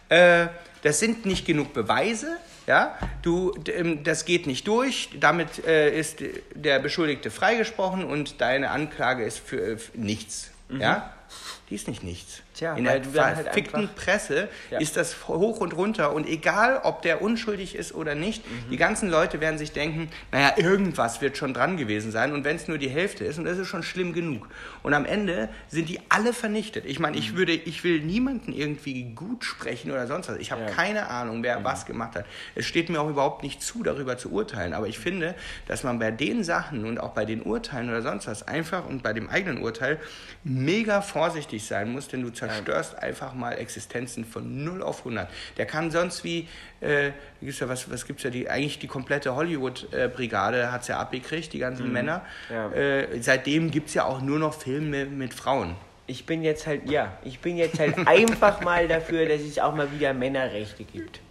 äh, das sind nicht genug Beweise, ja, du, ähm, das geht nicht durch, damit äh, ist der Beschuldigte freigesprochen und deine Anklage ist für, äh, für nichts, ja. Die ist nicht nichts. Tja, In der halt verfickten einfach- Presse Ja. ist das hoch und runter und egal, ob der unschuldig ist oder nicht, Mhm. die ganzen Leute werden sich denken, naja, irgendwas wird schon dran gewesen sein und wenn es nur die Hälfte ist und das ist schon schlimm genug. Und am Ende sind die alle vernichtet. Ich meine, Mhm. ich würde, ich will niemanden irgendwie gut sprechen oder sonst was. Ich habe Ja. Mhm. keine Ahnung, wer was gemacht hat. Es steht mir auch überhaupt nicht zu, darüber zu urteilen. Aber ich finde, dass man bei den Sachen und auch bei den Urteilen oder sonst was einfach und bei dem eigenen Urteil mega vorsichtig sein musst, denn du zerstörst einfach mal Existenzen von 0 auf 100. Der kann sonst wie, äh, gibt's ja was, was gibt's ja, die, eigentlich die komplette Hollywood-Brigade hat es ja abgekriegt, die ganzen Männer. Ja. Äh, seitdem gibt es ja auch nur noch Filme mit Frauen. Ich bin jetzt halt, ja, ich bin jetzt halt einfach mal dafür, dass es auch mal wieder Männerrechte gibt.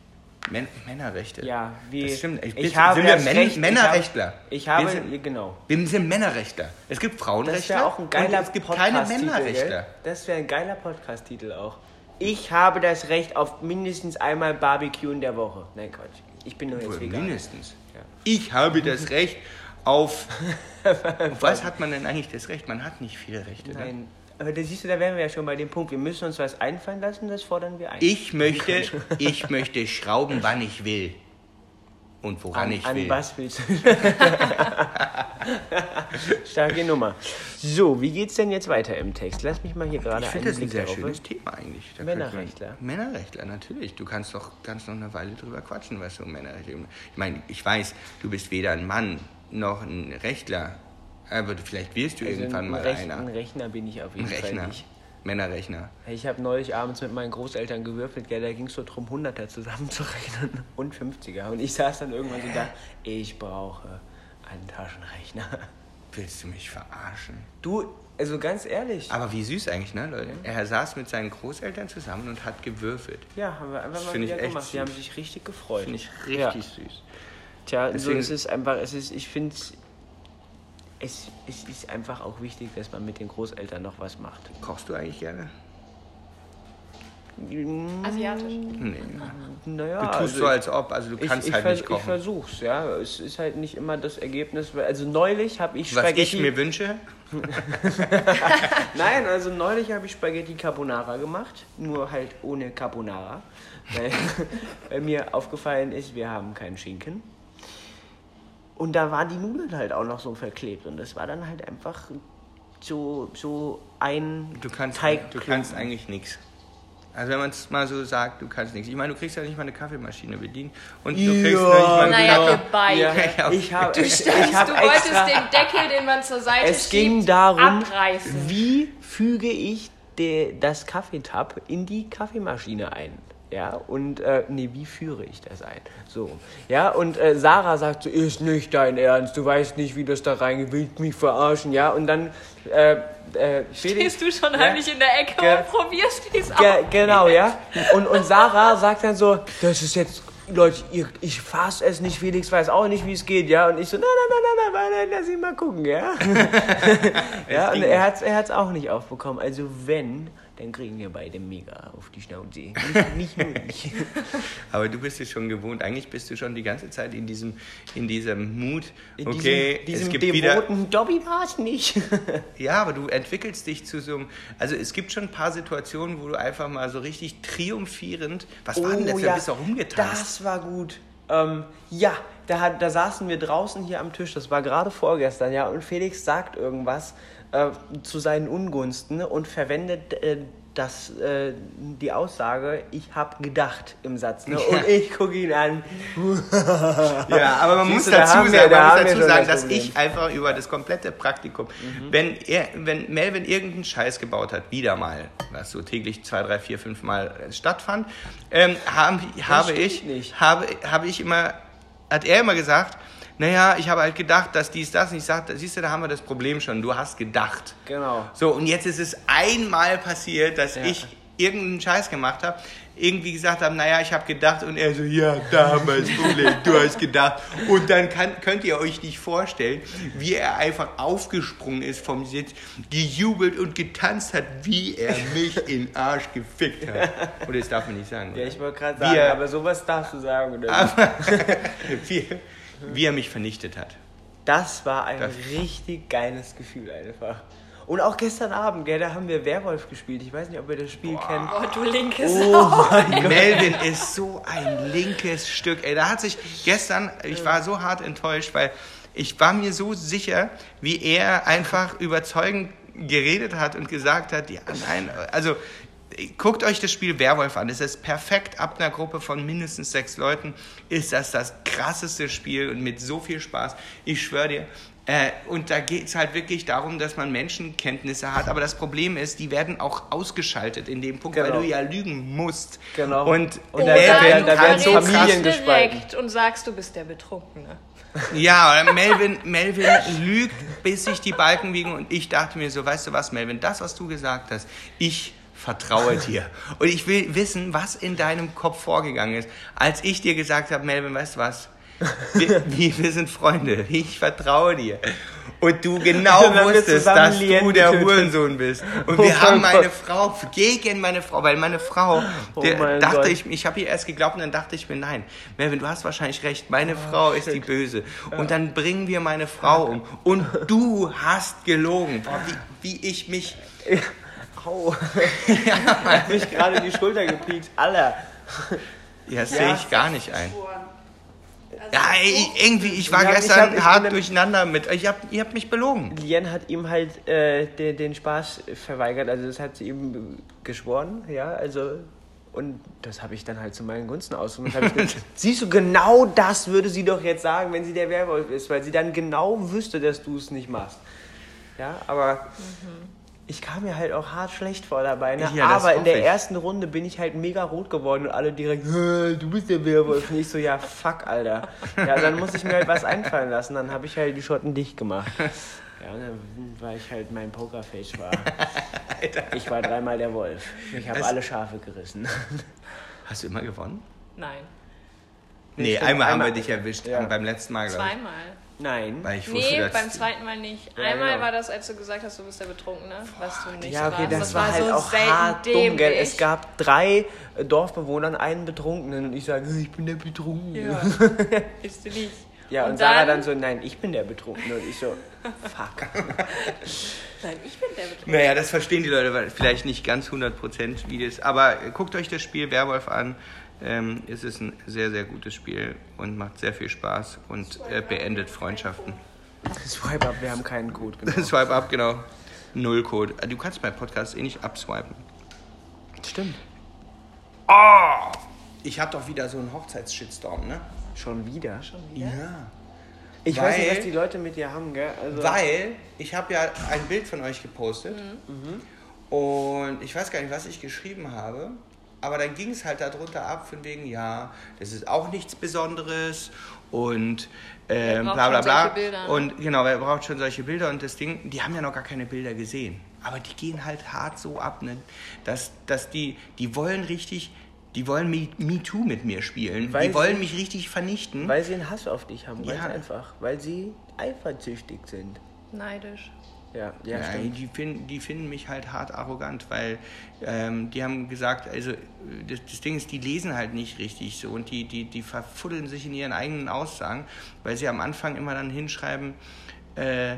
Män Männerrechte. Ja, wie. Das stimmt. Ich, ich habe sind wir das Män Recht, Männerrechtler? Ich habe, ich Wir habe sind- genau. Wir sind Männerrechtler. Es gibt Frauenrechtler Das wäre auch ein geiler es gibt keine Männerrechtler. Das wäre ein geiler Podcast-Titel auch. Ich habe das Recht auf mindestens einmal Barbecue in der Woche. Nein, Quatsch. Ich bin nur jetzt vegan. mindestens. Ja. Ich habe das Recht auf. auf was hat man denn eigentlich das Recht? Man hat nicht viele Rechte. Ne? Aber da siehst du, da wären wir ja schon bei dem Punkt. Wir müssen uns was einfallen lassen, das fordern wir ein. Ich möchte, ich möchte schrauben, wann ich will. Und woran an, ich an will. was willst du? Starke Nummer. So, wie geht's denn jetzt weiter im Text? Lass mich mal hier gerade Ich finde das ein sehr darauf schönes werfen. Thema eigentlich. Da Männerrechtler. Man, Männerrechtler, natürlich. Du kannst doch kannst noch eine Weile drüber quatschen, was so Männerrechtler Ich meine, ich weiß, du bist weder ein Mann noch ein Rechtler. Aber du, vielleicht wirst du Also irgendwann ein, mal Rech- einer. ein Rechner bin ich auf Ein jeden Fall Rechner. nicht. Männerrechner. Ich habe neulich abends mit meinen Großeltern gewürfelt, gell, da ging es so drum, Hunderter zusammenzurechnen und 50er. Und ich saß dann irgendwann so da, ich brauche einen Taschenrechner. Willst du mich verarschen? Du, also ganz ehrlich. Aber wie süß eigentlich, ne, Leute? Er saß mit seinen Großeltern zusammen und hat gewürfelt. Ja, haben wir einfach mal finde ich wieder echt gemacht. Die süß. haben sich richtig gefreut. Finde ich richtig Ja. süß. Tja, Deswegen- so, es ist einfach, es ist, ich finde es, es ist einfach auch wichtig, dass man mit den Großeltern noch was macht. Kochst du eigentlich gerne? Asiatisch. Nee. Naja, Du tust also so, als ob, also du ich, kannst ich, halt vers- nicht Ich kochen. versuch's, ja. Es ist halt nicht immer das Ergebnis. weil- Also neulich habe ich Was Spaghetti. ich mir wünsche, Nein, also neulich habe ich Spaghetti Carbonara gemacht, nur halt ohne Carbonara, weil, weil mir aufgefallen ist, wir haben keinen Schinken. Und da waren die Nudeln halt auch noch so verklebt und das war dann halt einfach so, so ein du kannst, Teig. du kannst eigentlich nichts. Also wenn man es mal so sagt, du kannst nichts. Ich meine, du kriegst ja nicht mal eine Kaffeemaschine bedient und du kriegst Ja, nicht mal einen Naja, Kaffee- wir beide. Ja, Ich habe Du, ich, standst, ich hab du extra, wolltest den Deckel, den man zur Seite Es ging schiebt, darum, abreißen. wie füge ich de, das Kaffeetab in die Kaffeemaschine ein. Ja, und, äh, nee, wie führe ich das ein? So, ja, und äh, Sarah sagt so, ist nicht dein Ernst, du weißt nicht, wie das da reingeht, willst mich verarschen, ja, und dann, äh, äh, Felix, Stehst du schon Ja. heimlich in der Ecke Ge- und probierst dies Ge aus. genau, ja, und, und Sarah sagt dann so, das ist jetzt, Leute, ihr, ich fass es nicht, Felix weiß auch nicht, wie es geht, ja, und ich so, nein, nein, nein, nein, nein, nein lass ihn mal gucken, ja. ja, und er hat's, er hat's auch nicht aufbekommen, also wenn, dann kriegen wir beide mega auf die Schnauze. Nicht, nicht nur ich. Aber du bist es schon gewohnt. Eigentlich bist du schon die ganze Zeit in diesem, in diesem Mut. In Okay, diesem, diesem es gibt wieder. devoten Dobby war's nicht. Ja, aber du entwickelst dich zu so einem. Also es gibt schon ein paar Situationen, wo du einfach mal so richtig triumphierend. Was war denn das? Da bist du auch rumgetanzt. Oh Das war gut. Ähm, ja, da, da saßen wir draußen hier am Tisch, das war gerade vorgestern, ja, und Felix sagt irgendwas äh, zu seinen Ungunsten und verwendet äh, das, äh, die Aussage, ich habe gedacht im Satz. Ne? Und Ja. ich gucke ihn an. Ja, aber man Siehst muss dazu wir- sagen, da man muss wir dazu sagen das dass ich einfach über das komplette Praktikum, wenn, er, wenn Melvin irgendeinen Scheiß gebaut hat, wieder mal, was so täglich zwei, drei, vier, fünf Mal äh, stattfand, ähm, haben, habe ich, nicht. habe, habe ich immer, hat er immer gesagt, naja, ich habe halt gedacht, dass dies, das, und ich sagte, siehst du, da haben wir das Problem schon, du hast gedacht. Genau. So, und jetzt ist es einmal passiert, dass Ja. ich irgendeinen Scheiß gemacht habe, irgendwie gesagt habe, naja, ich habe gedacht und er so, ja, da haben wir das Problem, du hast gedacht. Und dann kann, könnt ihr euch nicht vorstellen, wie er einfach aufgesprungen ist vom Sitz, gejubelt und getanzt hat, wie er mich in den Arsch gefickt hat. Oder das darf man nicht sagen. Ja, oder? ich wollte gerade sagen, er- aber sowas darfst du sagen. Oder? Aber wie er mich vernichtet hat. Das war ein Das- richtig geiles Gefühl einfach. Und auch gestern Abend, gell, da haben wir Werwolf gespielt. Ich weiß nicht, ob ihr das Spiel kennt. Oh, du linkes Oh Sau. Melvin ist so ein linkes Stück. Ey, da hat sich gestern, ich war so hart enttäuscht, weil ich war mir so sicher, wie er einfach überzeugend geredet hat und gesagt hat, ja, nein, also Guckt euch das Spiel Werwolf an. Es ist perfekt ab einer Gruppe von mindestens sechs Leuten. Ist das das krasseste Spiel und mit so viel Spaß. Ich schwöre dir. Äh, und da geht es halt wirklich darum, dass man Menschenkenntnisse hat. Aber das Problem ist, die werden auch ausgeschaltet in dem Punkt, weil Genau. du ja lügen musst. Genau. Und, Und da Melvin werden- da werden so verrätst Familien direkt und sagst, du bist der Betrunkene. Ja, oder Melvin, Melvin lügt, bis sich die Balken wiegen und ich dachte mir so, weißt du was, Melvin, das, was du gesagt hast, ich vertraue dir. Und ich will wissen, was in deinem Kopf vorgegangen ist, als ich dir gesagt habe, Melvin, weißt du was, wir, wir, sind Freunde, ich vertraue dir. Und du genau Und wusstest, dass du der. Hurensohn bist. Und Oh wir haben mein meine Gott. Frau gegen meine Frau, weil meine Frau, Oh mein dachte Gott. ich, ich habe ihr erst geglaubt und dann dachte ich mir, nein, Melvin, du hast wahrscheinlich recht, meine Frau ist die Böse. Und dann bringen wir meine Frau um. Und du hast gelogen. Boah, wie, wie ich mich... Au. Hat mich gerade in die Schulter gepiekt. Aller. Ja, das sehe ich gar nicht ein. Also Ja, ey, irgendwie, ich war Ja, ich gestern hab- ich hart durcheinander mit... Ich hab, ihr habt mich belogen. Lien hat ihm halt äh, den, den Spaß verweigert. Also das hat sie ihm geschworen, ja, also... Und das habe ich dann halt zu meinen Gunsten ich gesagt, Siehst du, genau das würde sie doch jetzt sagen, wenn sie der Werwolf ist, weil sie dann genau wüsste, dass du es nicht machst. Ja, aber ich kam mir halt auch hart schlecht vor dabei. Ne? Ja, aber in der ich. ersten Runde bin ich halt mega rot geworden und alle direkt, "Hä, du bist der Werwolf. Und ich so, ja, fuck, Alter. Ja, dann muss ich mir halt was einfallen lassen. Dann habe ich halt die Schotten dicht gemacht. Ja, und dann war ich halt mein Pokerface war. Ich war dreimal der Wolf. Ich habe alle Schafe gerissen. Hast du immer gewonnen? Nein. Nee, stimmt, einmal, haben einmal. wir dich erwischt. Ja. Beim letzten Mal, glaube ich. Zweimal. Nein. Weil ich wusste, Nee, beim zweiten Mal nicht. Ja, Einmal genau. war das, als du gesagt hast, du bist der Betrunkene, was du nicht Ja, okay, warst. das, war halt so auch hart dumm, gell? Es gab drei Dorfbewohner und einen Betrunkenen und ich sage, ich bin der Betrunkene. Ja, bist du nicht. Ja, und, Und Sarah dann- dann so, nein, ich bin der Betrunkene. Und ich so, fuck. Nein, ich bin der Betrunkene. Naja, das verstehen die Leute weil- vielleicht nicht ganz 100% wie das. Aber guckt euch das Spiel Werwolf an. Ähm, es ist ein sehr, sehr gutes Spiel und macht sehr viel Spaß und äh, beendet Freundschaften. Swipe up, wir haben keinen Code. Genau. Swipe up, genau. Null Code. Du kannst bei Podcasts eh nicht abswipen. Stimmt. Oh! Ich hab doch wieder so einen Hochzeits-Shitstorm, ne? Schon wieder? Ja. Ich weiß nicht, Weil- was die Leute mit dir haben, gell? Also, Weil ich habe ja ein Bild von euch gepostet Mhm. und ich weiß gar nicht, was ich geschrieben habe, aber dann ging es halt darunter ab von wegen, ja, das ist auch nichts Besonderes und ähm, braucht bla bla bla. solche Bilder, ne? Und genau, wer braucht schon solche Bilder und das Ding, die haben ja noch gar keine Bilder gesehen. Aber die gehen halt hart so ab, ne? dass, dass die, die wollen richtig, die wollen Me, Me Too mit mir spielen. Weil die wollen sie- mich richtig vernichten. Weil sie einen Hass auf dich haben, ganz Ja. einfach. Weil sie eifersüchtig sind. Neidisch. Ja, ja, Ja, stimmt. die, finden, die finden mich halt hart arrogant, weil ähm, die haben gesagt, also das, das Ding ist, die lesen halt nicht richtig so und die, die, die verfuddeln sich in ihren eigenen Aussagen, weil sie am Anfang immer dann hinschreiben, äh,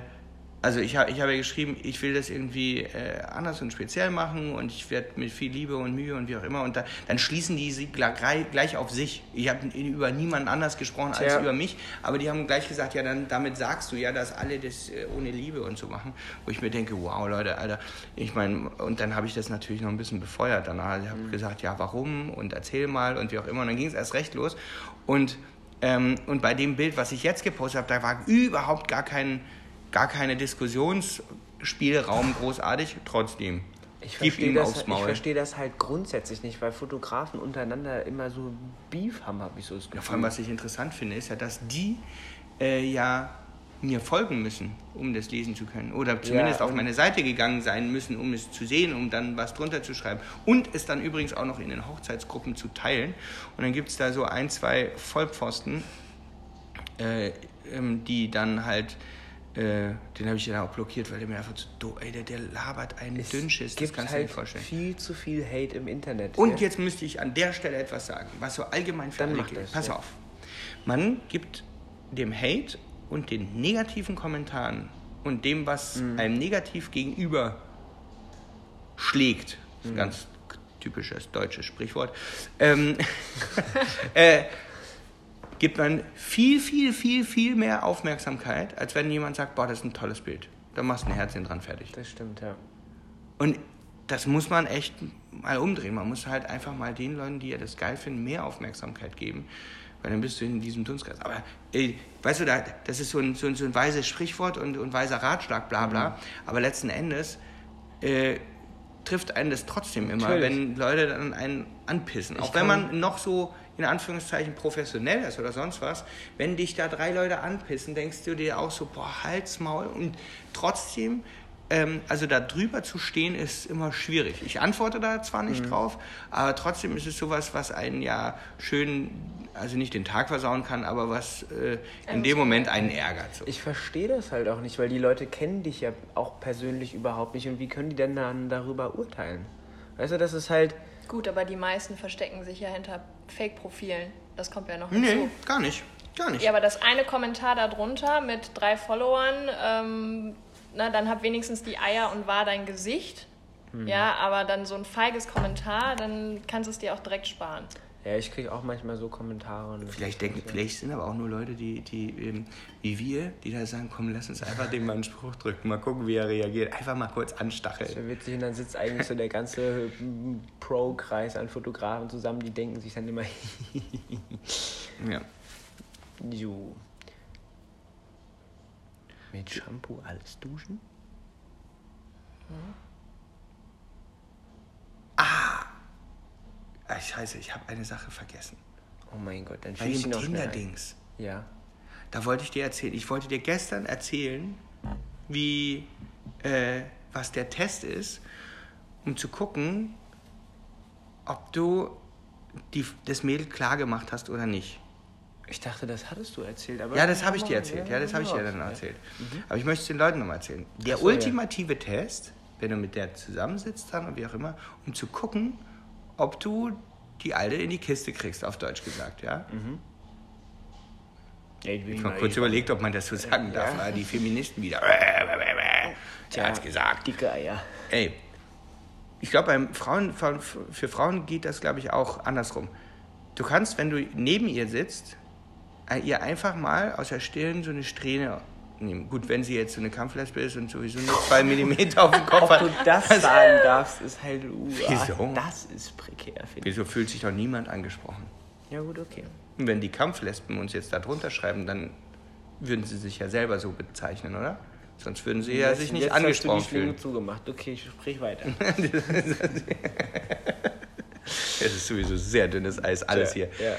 also ich, hab- ich habe ja geschrieben, ich will das irgendwie äh, anders und speziell machen und ich werde mit viel Liebe und Mühe und wie auch immer und da, dann schließen die sie gleich, auf sich. Ich habe über niemanden anders gesprochen als Tja. über mich, aber die haben gleich gesagt, ja, dann damit sagst du ja, dass alle das äh, ohne Liebe und so machen, wo ich mir denke, wow, Leute, Alter, ich meine, und dann habe ich das natürlich noch ein bisschen befeuert danach. Ich habe gesagt, ja, warum und erzähl mal und wie auch immer. Und dann ging es erst recht los und ähm, und bei dem Bild, was ich jetzt gepostet habe, da war überhaupt gar kein, gar keine Diskussionsspielraum großartig. Trotzdem, Ich verstehe das, aufs ich verstehe das halt grundsätzlich nicht, weil Fotografen untereinander immer so Beef haben, habe ich so das Gefühl. Ja, vor allem, was ich interessant finde, ist ja, dass die äh, ja mir folgen müssen, um das lesen zu können. Oder zumindest auf und- meine Seite gegangen sein müssen, um es zu sehen, um dann was drunter zu schreiben. Und es dann übrigens auch noch in den Hochzeitsgruppen zu teilen. Und dann gibt es da so ein, zwei Vollpfosten, äh, ähm, die dann halt, äh, den habe ich dann auch blockiert, weil der mir einfach zu doof, ey, der, der labert einen es Dünnschiss, das kannst du halt dir nicht vorstellen. viel zu viel Hate im Internet. Und gell? jetzt müsste ich an der Stelle etwas sagen, was so allgemein für Dann alle gilt. Pass ja. auf. Man gibt dem Hate und den negativen Kommentaren und dem, was Mhm. einem negativ gegenüber schlägt, das ist Mhm. ein ganz typisches deutsches Sprichwort, ähm, äh, gibt man viel, viel, viel, viel mehr Aufmerksamkeit, als wenn jemand sagt, boah, das ist ein tolles Bild. Da machst du ein Herzchen dran fertig. Das stimmt, ja. Und das muss man echt mal umdrehen. Man muss halt einfach mal den Leuten, die ja das geil finden, mehr Aufmerksamkeit geben. Weil dann bist du in diesem Dunstkreis. Aber ey, weißt du, da, das ist so ein, so ein, so ein weises Sprichwort und, und weiser Ratschlag, bla bla. Mhm. Aber letzten Endes äh, trifft einen das trotzdem immer, Natürlich. wenn Leute dann einen anpissen. Auch wenn man noch so in Anführungszeichen professionell ist oder sonst was, wenn dich da drei Leute anpissen, denkst du dir auch so, boah, Hals, Maul und trotzdem, ähm, also da drüber zu stehen, ist immer schwierig. Ich antworte da zwar Mhm. nicht drauf, aber trotzdem ist es sowas, was einen ja schön, also nicht den Tag versauen kann, aber was äh, in dem Moment einen ärgert. So. Ich verstehe das halt auch nicht, weil die Leute kennen dich ja auch persönlich überhaupt nicht und wie können die denn dann darüber urteilen? Weißt du, das ist halt. Gut, aber die meisten verstecken sich ja hinter Fake-Profilen. Das kommt ja noch Nee, hinzu. gar nicht. Gar nicht. Ja, aber das eine Kommentar darunter mit drei Followern, ähm, na, dann hab wenigstens die Eier und war dein Gesicht. Hm. Ja, aber dann so ein feiges Kommentar, dann kannst du es dir auch direkt sparen. Ja, ich kriege auch manchmal so Kommentare. Und Vielleicht, denken, vielleicht sind aber auch nur Leute, die, die ähm, wie wir, die da sagen, komm, lass uns einfach dem mal einen Spruch drücken, mal gucken, wie er reagiert. Einfach mal kurz Das anstacheln. wäre witzig und dann sitzt eigentlich so der ganze mm, Pro-Kreis an Fotografen zusammen, die denken sich dann immer, Ja. jo. Mit Shampoo alles duschen? Ah, scheiße, ich habe eine Sache vergessen. Oh mein Gott, dann Bei dem. Tinder-Dings. Ja. Da wollte ich dir erzählen. Ich wollte dir gestern erzählen, wie, äh, was der Test ist, um zu gucken, ob du die, das Mädel klar gemacht hast oder nicht. Ich dachte, das hattest du erzählt, aber... Ja, das habe ich dir erzählt. Ja, das habe ich dir dann erzählt. Aber ich möchte es den Leuten nochmal erzählen. Der Ach so, ja. ultimative Test, wenn du mit der zusammensitzt dann und wie auch immer, um zu gucken, ob du die Alte in die Kiste kriegst, auf Deutsch gesagt, ja? Ja, ich Ich habe kurz überlegt, ob man das so sagen darf, Ja. aber die Feministen wieder. Der Tja, hat's gesagt. Dicke Eier. Ey, ich glaube, Frauen, für Frauen geht das, glaube ich, auch andersrum. Du kannst, wenn du neben ihr sitzt, ihr einfach mal aus der Stirn so eine Strähne nehmen. Gut, wenn sie jetzt so eine Kampflesbe ist und sowieso nur zwei Millimeter auf dem Kopf Ob hat. du das sagen darfst, ist halt... Uh, Wieso? Das ist prekär, finde ich. Wieso fühlt sich doch niemand angesprochen? Ja gut, okay. Und wenn die Kampflesben uns jetzt da drunter schreiben, dann würden sie sich ja selber so bezeichnen, oder? Sonst würden sie ja Jetzt- sich nicht jetzt angesprochen hast du die Schlinge fühlen. zugemacht. Okay, ich sprich weiter. Es ist sowieso sehr dünnes Eis, alles hier. Ja.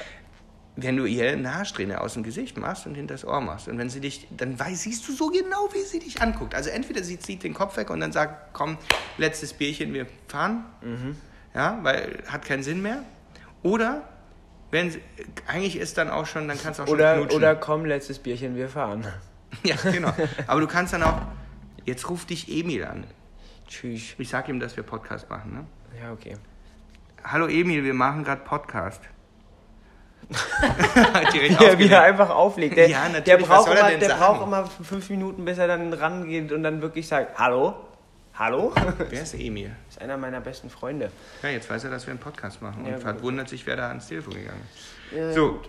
Wenn du ihr eine Haarsträhne aus dem Gesicht machst und hinter das Ohr machst. Und wenn sie dich, dann weiß, siehst du so genau, wie sie dich anguckt. Also entweder sie zieht den Kopf weg und dann sagt, komm, letztes Bierchen, wir fahren. Ja, weil hat keinen Sinn mehr. Oder wenn sie, eigentlich ist dann auch schon, dann kannst du auch schon Oder, knutschen. oder komm, letztes Bierchen, wir fahren. Ja, genau. Aber du kannst dann auch, jetzt ruft dich Emil an. Tschüss. Ich sag ihm, dass wir Podcast machen, ne? Ja, okay. Hallo Emil, wir machen gerade Podcast. Direkt Wie er aufgelegt. wieder einfach auflegt. Der, Ja, Der, braucht er immer, der sagen? braucht immer fünf Minuten, bis er dann rangeht und dann wirklich sagt, hallo? Hallo? Wer ist Emil? Ist einer meiner besten Freunde. Ja, jetzt weiß er, dass wir einen Podcast machen Ja, und hat gut. wundert sich, wer da ans Telefon gegangen ist. Ja, So.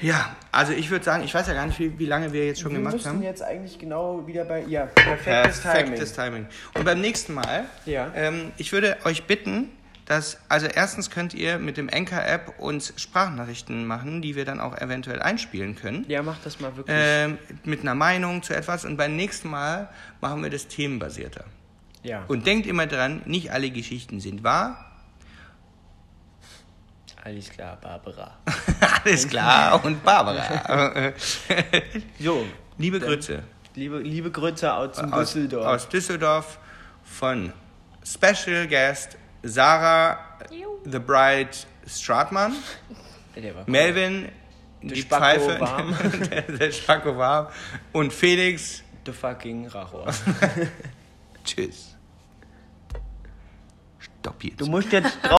Ja, also ich würde sagen, ich weiß ja gar nicht, wie, wie lange wir jetzt schon Wir gemacht müssen haben. jetzt eigentlich genau wieder bei... Ja, perfektes, Perfektes Timing. Und beim nächsten Mal, Ja. ähm, ich würde euch bitten, dass, also erstens könnt ihr mit dem Anchor-App uns Sprachnachrichten machen, die wir dann auch eventuell einspielen können. Ja, mach das mal wirklich. Ähm, mit einer Meinung zu etwas und beim nächsten Mal machen wir das themenbasierter. ja. Und denkt immer dran, nicht alle Geschichten sind wahr. Alles klar, Barbara. Alles klar. Und Barbara. So, Liebe Grüße liebe, liebe Grüße aus aus, Düsseldorf. aus Düsseldorf von Special Guest Sarah. The Bride Stratmann, Der. Melvin die Spacko Pfeife, warm. der, der Spacko warm und Felix. The fucking Rachor. Tschüss. Stopp jetzt. Du musst jetzt